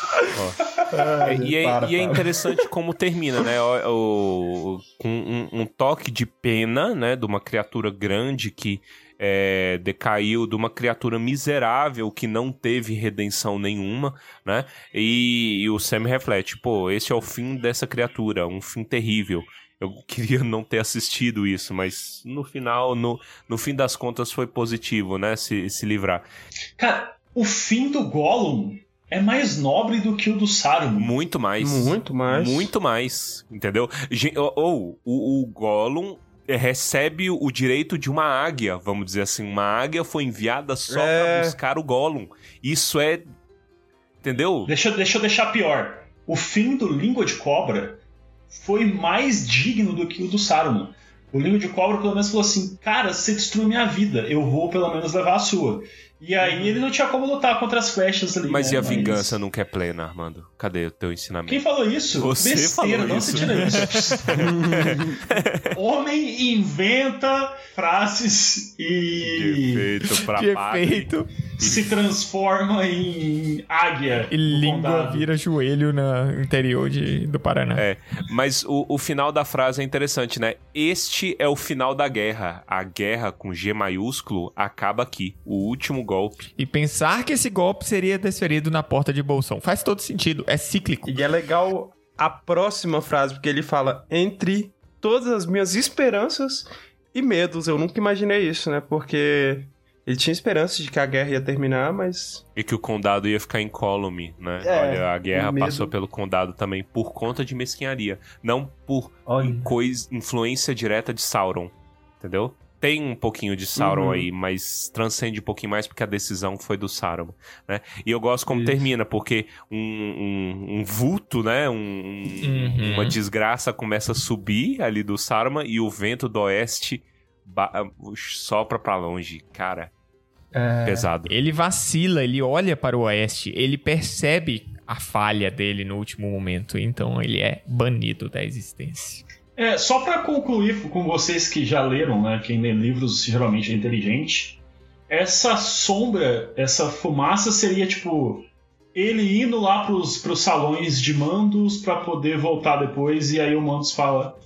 É, e, é, para, e é para. interessante como termina, né? O, o- com um, um toque de pena, né? De uma criatura grande que é, decaiu, de uma criatura miserável que não teve redenção nenhuma, né? E, e o Sam reflete, pô, esse é o fim dessa criatura, um fim terrível. Eu queria não ter assistido isso, mas no final, no, no fim das contas, foi positivo, né? Se, se livrar. Cara, o fim do Gollum é mais nobre do que o do Saruman. Muito mais. Muito mais. Muito mais, entendeu? Ou, o, o Gollum recebe o direito de uma águia, vamos dizer assim. Uma águia foi enviada só É. pra buscar o Gollum. Isso é... Entendeu? Deixa, deixa eu deixar pior. O fim do Língua de Cobra foi mais digno do que o do Saruman. O Língua de Cobra pelo menos falou assim, cara, você destruiu minha vida, eu vou pelo menos levar a sua. E aí ele não tinha como lutar contra as flechas ali. Mas né? e a vingança nunca é plena, Armando? Cadê o teu ensinamento? Quem falou isso? Você Besteira, falou não isso. se tira isso. Homem inventa frases e. De efeito pra De. Se transforma em águia. E língua condado. vira joelho no interior de, do Paraná. É, mas o, o final da frase é interessante, né? Este é o final da guerra. A guerra com G maiúsculo acaba aqui. O último golpe. E pensar que esse golpe seria desferido na porta de Bolsão. Faz todo sentido, é cíclico. E é legal a próxima frase, porque ele fala: entre todas as minhas esperanças e medos. Eu nunca imaginei isso, né? Porque ele tinha esperança de que a guerra ia terminar, mas. E que o condado ia ficar incólume, né? É, Olha, a guerra passou pelo condado também por conta de mesquinharia. Não por Olha. cois- influência direta de Sauron. Entendeu? Tem um pouquinho de Sauron Uhum. aí, mas transcende um pouquinho mais porque a decisão foi do Sauron, né? E eu gosto como Isso. termina, porque um, um, um vulto, né? Um, um- Uhum. Uma desgraça começa a subir ali do Saruman e o vento do oeste ba- sopra pra longe. Cara, É, pesado. Ele vacila, ele olha para o oeste, ele percebe a falha dele no último momento, então ele é banido da existência. É, só pra concluir com vocês que já leram, né? Quem lê livros geralmente é inteligente. Essa sombra, essa fumaça seria tipo ele indo lá pros, pros salões de mandos pra poder voltar depois, e aí o Mandos fala: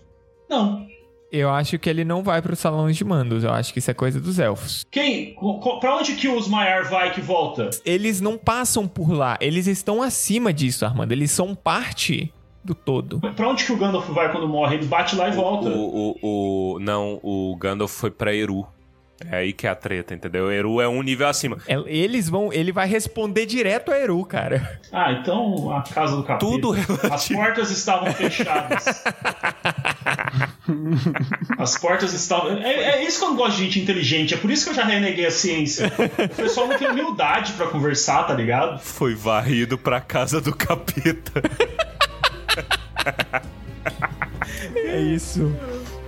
Não, Eu acho que ele não vai para os salões de mandos, eu acho que isso é coisa dos elfos. quem? Pra onde que os Maiar vai que volta? Eles não passam por lá, eles estão acima disso, Armando, eles são parte do todo. Pra onde que o Gandalf vai quando morre? Ele bate lá e volta. O, o, o- não, o Gandalf foi pra Eru. É aí que é a treta, entendeu? Eru é um nível acima. É, Eles vão, ele vai responder direto a Eru, cara. Ah, então a casa do capeta. Tudo As portas estavam fechadas. As portas estavam. É, é isso que eu não gosto de gente inteligente. É por isso que eu já reneguei a ciência. O pessoal não tem humildade pra conversar, tá ligado? Foi varrido pra casa do capeta. É isso.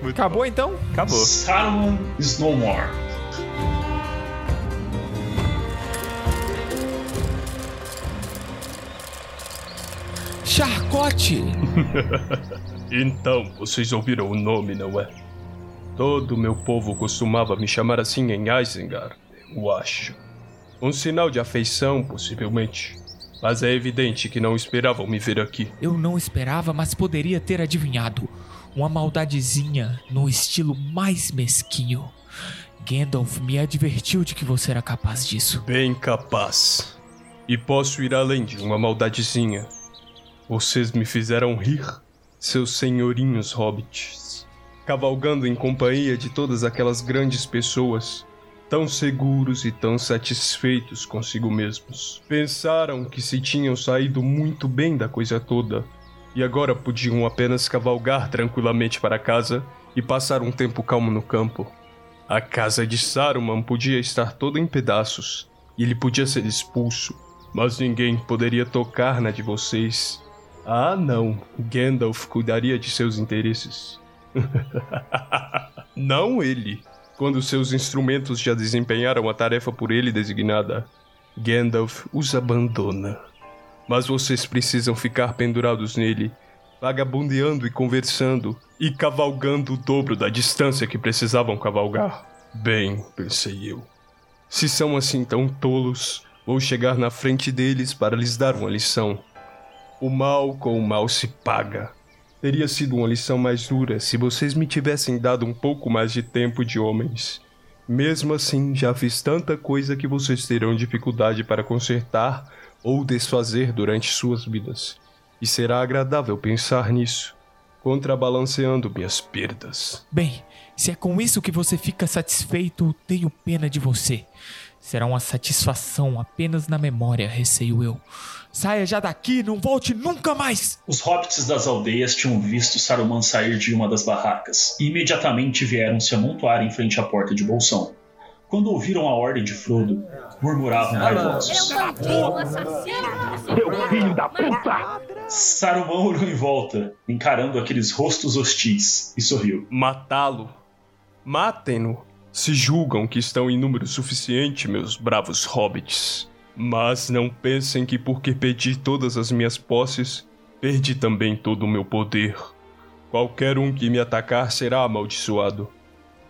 Acabou então? Acabou. Saruman is no more. Charcote! Então, vocês ouviram o nome, não é? Todo meu povo costumava me chamar assim em Isengard, eu acho. Um sinal de afeição, possivelmente. Mas é evidente que não esperavam me ver aqui. Eu não esperava, mas poderia ter adivinhado. Uma maldadezinha no estilo mais mesquinho. Gandalf me advertiu de que você era capaz disso. Bem capaz. E posso ir além de uma maldadezinha. Vocês me fizeram rir, seus senhorinhos hobbits. Cavalgando em companhia de todas aquelas grandes pessoas, tão seguros e tão satisfeitos consigo mesmos. Pensaram que se tinham saído muito bem da coisa toda, e agora podiam apenas cavalgar tranquilamente para casa e passar um tempo calmo no campo. A casa de Saruman podia estar toda em pedaços e ele podia ser expulso, mas ninguém poderia tocar na de vocês. Ah, não, Gandalf cuidaria de seus interesses. não ele. Quando seus instrumentos já desempenharam a tarefa por ele designada, Gandalf os abandona. Mas vocês precisam ficar pendurados nele, vagabundeando e conversando, e cavalgando o dobro da distância que precisavam cavalgar. Bem, pensei eu. Se são assim tão tolos, vou chegar na frente deles para lhes dar uma lição. O mal com o mal se paga. Teria sido uma lição mais dura se vocês me tivessem dado um pouco mais de tempo de homens. Mesmo assim, já fiz tanta coisa que vocês terão dificuldade para consertar ou desfazer durante suas vidas. E será agradável pensar nisso, contrabalanceando minhas perdas. Bem, se é com isso que você fica satisfeito, tenho pena de você. Será uma satisfação apenas na memória, receio eu. Saia já daqui, não volte nunca mais! Os hobbits das aldeias tinham visto Saruman sair de uma das barracas e imediatamente vieram se amontoar em frente à porta de Bolsão. Quando ouviram a ordem de Frodo, murmuravam raivosos. Saruman olhou em volta, encarando aqueles rostos hostis, e sorriu. Matá-lo. Matem-no. Se julgam que estão em número suficiente, meus bravos hobbits. Mas não pensem que porque perdi todas as minhas posses, perdi também todo o meu poder. Qualquer um que me atacar será amaldiçoado.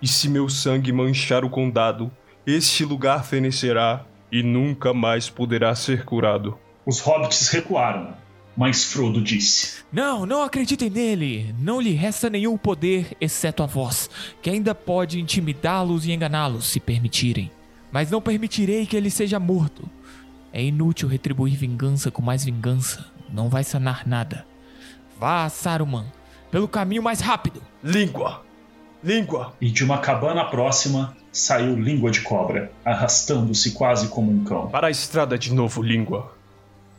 E se meu sangue manchar o condado, este lugar fenecerá e nunca mais poderá ser curado. Os hobbits recuaram, mas Frodo disse: Não, não acreditem nele. Não lhe resta nenhum poder exceto a voz, que ainda pode intimidá-los e enganá-los se permitirem. Mas não permitirei que ele seja morto. É inútil retribuir vingança com mais vingança. Não vai sanar nada. Vá, Saruman, pelo caminho mais rápido. Língua! Língua! E de uma cabana próxima saiu Língua de Cobra, arrastando-se quase como um cão. Para a estrada de novo, Língua.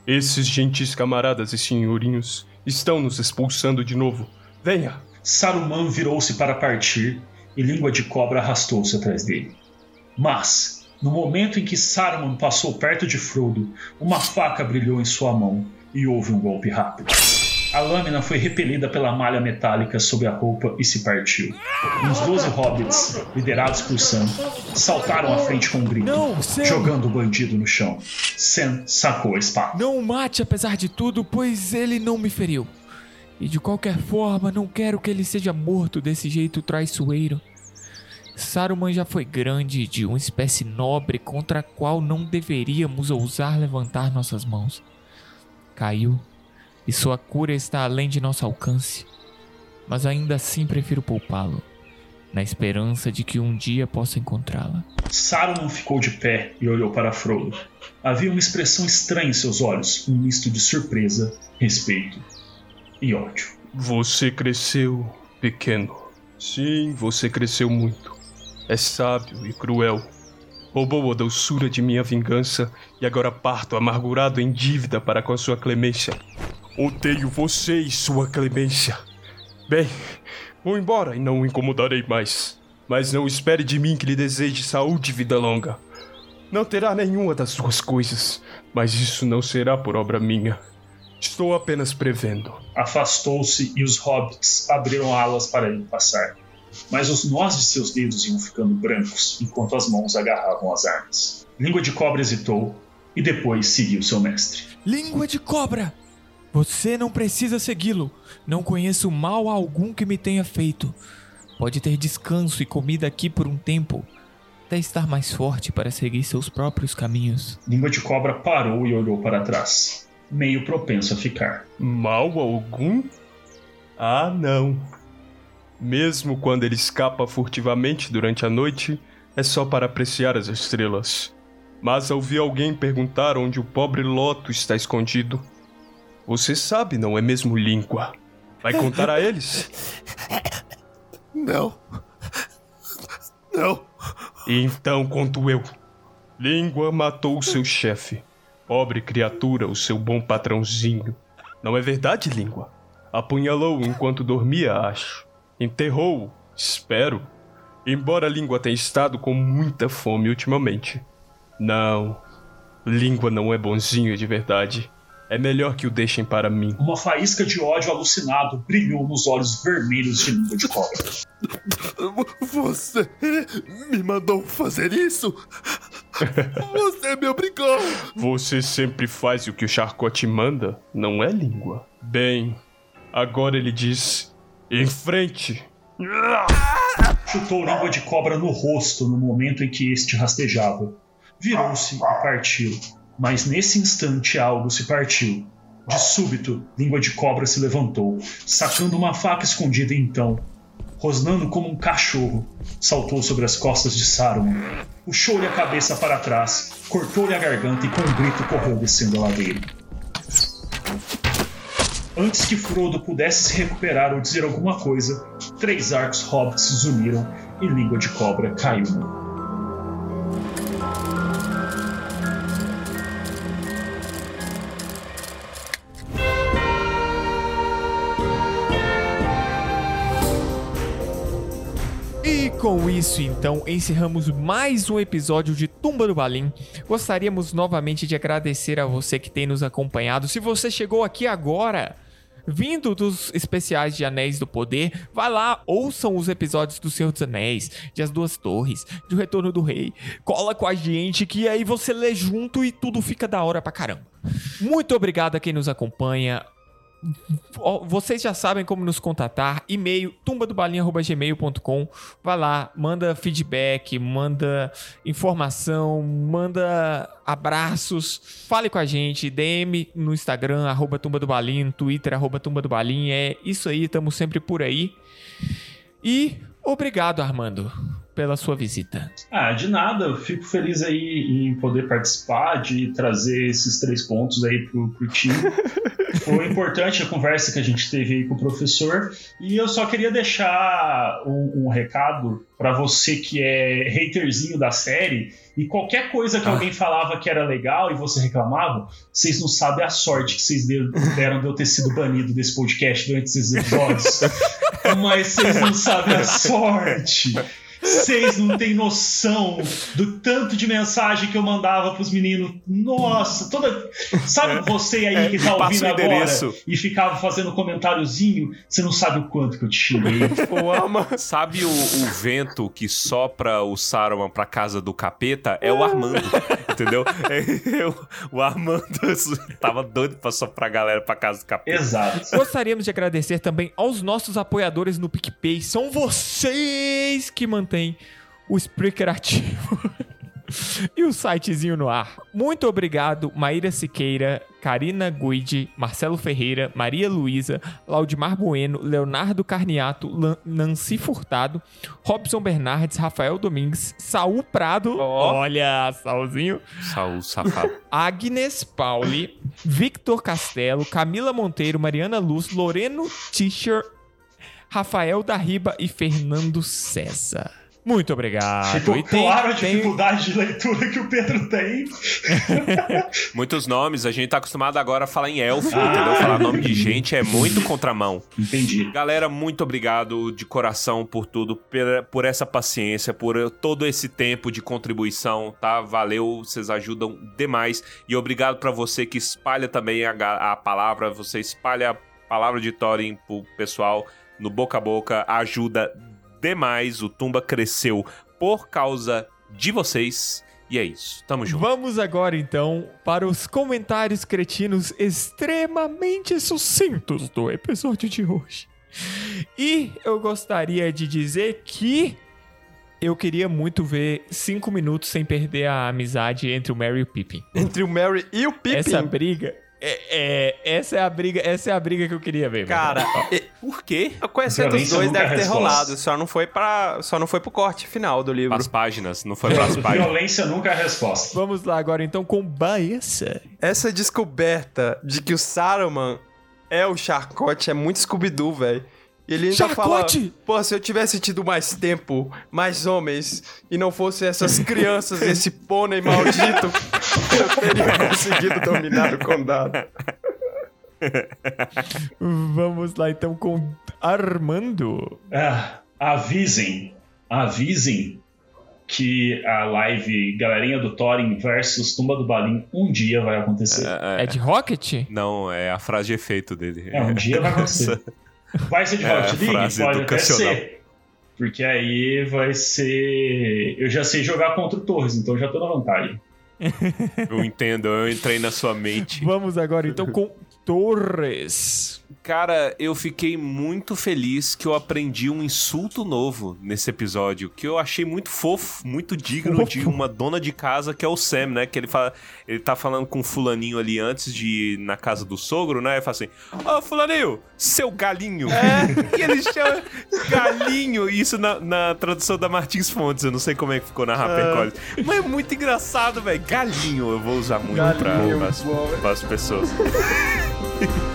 Esses gentis camaradas e senhorinhos estão nos expulsando de novo. Venha! Saruman virou-se para partir e Língua de Cobra arrastou-se atrás dele. Mas, no momento em que Saruman passou perto de Frodo, uma faca brilhou em sua mão e houve um golpe rápido. A lâmina foi repelida pela malha metálica sob a roupa e se partiu. Uns doze hobbits, liderados por Sam, saltaram à frente com um grito, Não, jogando o bandido no chão. Sam sacou a espada. Não o mate apesar de tudo, pois ele não me feriu. E de qualquer forma, não quero que ele seja morto desse jeito traiçoeiro. Saruman já foi grande, de uma espécie nobre contra a qual não deveríamos ousar levantar nossas mãos. Caiu, e sua cura está além de nosso alcance. Mas ainda assim prefiro poupá-lo, na esperança de que um dia possa encontrá-la. Saruman ficou de pé e olhou para Frodo. Havia uma expressão estranha em seus olhos, um misto de surpresa, respeito e ódio. Você cresceu, pequeno. Sim, você cresceu muito. É sábio e cruel. Roubou a doçura de minha vingança e agora parto amargurado em dívida para com a sua clemência. Odeio você e sua clemência. Bem, vou embora e não o incomodarei mais. Mas não espere de mim que lhe deseje saúde e vida longa. Não terá nenhuma das duas coisas, mas isso não será por obra minha. Estou apenas prevendo. Afastou-se e os hobbits abriram alas para ele passar. Mas os nós de seus dedos iam ficando brancos enquanto as mãos agarravam as armas. Língua de Cobra hesitou e depois seguiu seu mestre. Língua de cobra! Você não precisa segui-lo. Não conheço mal algum que me tenha feito. Pode ter descanso e comida aqui por um tempo, até estar mais forte para seguir seus próprios caminhos. Língua de Cobra parou e olhou para trás, meio propenso a ficar. Mal algum? Ah, não. Mesmo quando ele escapa furtivamente durante a noite, é só para apreciar as estrelas. Mas ao ouvir alguém perguntar onde o pobre Loto está escondido, você sabe, não é mesmo, Língua? Vai contar a eles? Não. Não. Então conto eu. Língua matou o seu chefe. Pobre criatura, o seu bom patrãozinho. Não é verdade, Língua? Apunhalou enquanto dormia, acho. Enterrou, espero. Embora a Língua tenha estado com muita fome ultimamente. Não. Língua não é bonzinho de verdade. É melhor que o deixem para mim. Uma faísca de ódio alucinado brilhou nos olhos vermelhos de Língua de Cobra. Você me mandou fazer isso? Você me obrigou! Você sempre faz o que o Charcote manda, não é, Língua? Bem, agora ele diz: em frente! Chutou Língua de Cobra no rosto no momento em que este rastejava. Virou-se e partiu. Mas nesse instante algo se partiu. De súbito, Língua de Cobra se levantou, sacando uma faca escondida então, rosnando como um cachorro, saltou sobre as costas de Saruman, puxou-lhe a cabeça para trás, cortou-lhe a garganta e com um grito correu descendo a ladeira. Antes que Frodo pudesse se recuperar ou dizer alguma coisa, três arcos hobbits se uniram e Língua de Cobra caiu no com isso, então, encerramos mais um episódio de Tumba do Balim. Gostaríamos novamente de agradecer a você que tem nos acompanhado. Se você chegou aqui agora, vindo dos especiais de Anéis do Poder, vai lá, ouçam os episódios do Senhor dos Anéis, de As Duas Torres, de O Retorno do Rei. Cola com a gente que aí você lê junto e tudo fica da hora pra caramba. Muito obrigado a quem nos acompanha. Vocês já sabem como nos contatar. E-mail tumbadobalinha.gmail.com. Vai lá, manda feedback, manda informação, manda abraços. Fale com a gente. DM no Instagram, arroba Tumba do Balinha, no Twitter, arroba Tumba do Balinha. É isso aí, estamos sempre por aí. E obrigado, Armando, pela sua visita. Ah, de nada, eu fico feliz aí em poder participar, de trazer esses três pontos aí pro, pro time. Foi importante a conversa que a gente teve aí com o professor. E eu só queria deixar um, um recado para você que é haterzinho da série. E qualquer coisa que alguém falava que era legal e você reclamava, vocês não sabem a sorte que vocês deram de eu ter sido banido desse podcast durante esses episódios. Mas vocês não sabem a sorte. Vocês não têm noção do tanto de mensagem que eu mandava pros meninos. Nossa, toda. Sabe você aí que tá ouvindo o agora e ficava fazendo comentáriozinho? Você não sabe o quanto que eu te xinguei. Sabe o, o vento que sopra o Saruman pra casa do capeta? É o Armando, entendeu? É, eu- o Armando tava doido pra soprar a galera pra casa do capeta. Exato. Gostaríamos de agradecer também aos nossos apoiadores no PicPay. São vocês que mantêm o Spreaker ativo e o sitezinho no ar. Muito obrigado, Maíra Siqueira, Karina Guide, Marcelo Ferreira, Maria Luísa, Laudimar Bueno, Leonardo Carniato, Lan- Nancy Furtado, Robson Bernardes, Rafael Domingues, Saul Prado, Ó. olha, Saulzinho, Saul safado. Agnes Pauli, Victor Castelo, Camila Monteiro, Mariana Luz, Loreno Tischer, Rafael da Riba e Fernando César. Muito obrigado. Ficou E tem- claro a tem- dificuldade de leitura que o Pedro tem. Muitos nomes, a gente tá acostumado agora a falar em elfo, Ah. entendeu? Falar nome de gente é muito contramão. Entendi. Galera, muito obrigado de coração por tudo, por essa paciência, por todo esse tempo de contribuição, tá? Valeu, vocês ajudam demais. E obrigado pra você que espalha também a, a palavra, você espalha a palavra de Thorin pro pessoal no boca a boca, ajuda demais. O Tumba cresceu por causa de vocês. E é isso, tamo junto. Vamos agora então para os comentários cretinos extremamente sucintos do episódio de hoje. E eu gostaria de dizer que eu queria muito ver cinco minutos sem perder a amizade entre o Mary e o Pippin. Entre o Mary e o Pippin. Essa briga é, é- essa é a briga, essa é a briga que eu queria ver. mano. Cara, e- Por quê? conhecendo os dois é deve ter resposta. rolado. Só não foi para, só não foi pro corte final do livro. As páginas, não foi pras páginas. Violência nunca é resposta. Vamos lá agora então com Baessa. Essa descoberta de que o Saruman é o Charcote é muito Scooby-Doo, velho. E ele ainda Charcote! fala, pô, se eu tivesse tido mais tempo, mais homens, e não fossem essas crianças, esse pônei maldito, eu teria conseguido dominar o condado. Vamos lá então com Armando. Ah, avisem, avisem que a live Galerinha do Thorin versus Tumba do Balim um dia vai acontecer. É de Rocket? Não, é a frase de efeito dele. É, um dia vai acontecer. Vai ser de É, Rocket League? frase Pode até ser. Porque aí vai ser. Eu já sei jogar contra o Torres, então já tô na vantagem. Eu entendo, eu entrei na sua mente. Vamos agora então com Torres. Cara, eu fiquei muito feliz que eu aprendi um insulto novo nesse episódio, que eu achei muito fofo, muito digno de uma dona de casa, que é o Sam, né? Que ele fala, ele tá falando com o fulaninho ali antes de ir na casa do sogro, né? Ele fala assim: Ô, fulaninho, seu galinho. E ele chama galinho, isso na, na tradução da Martins Fontes, eu não sei como é que ficou na HarperCollins. Mas é muito engraçado, velho. Galinho, eu vou usar muito pra, boa, velho. pras pessoas.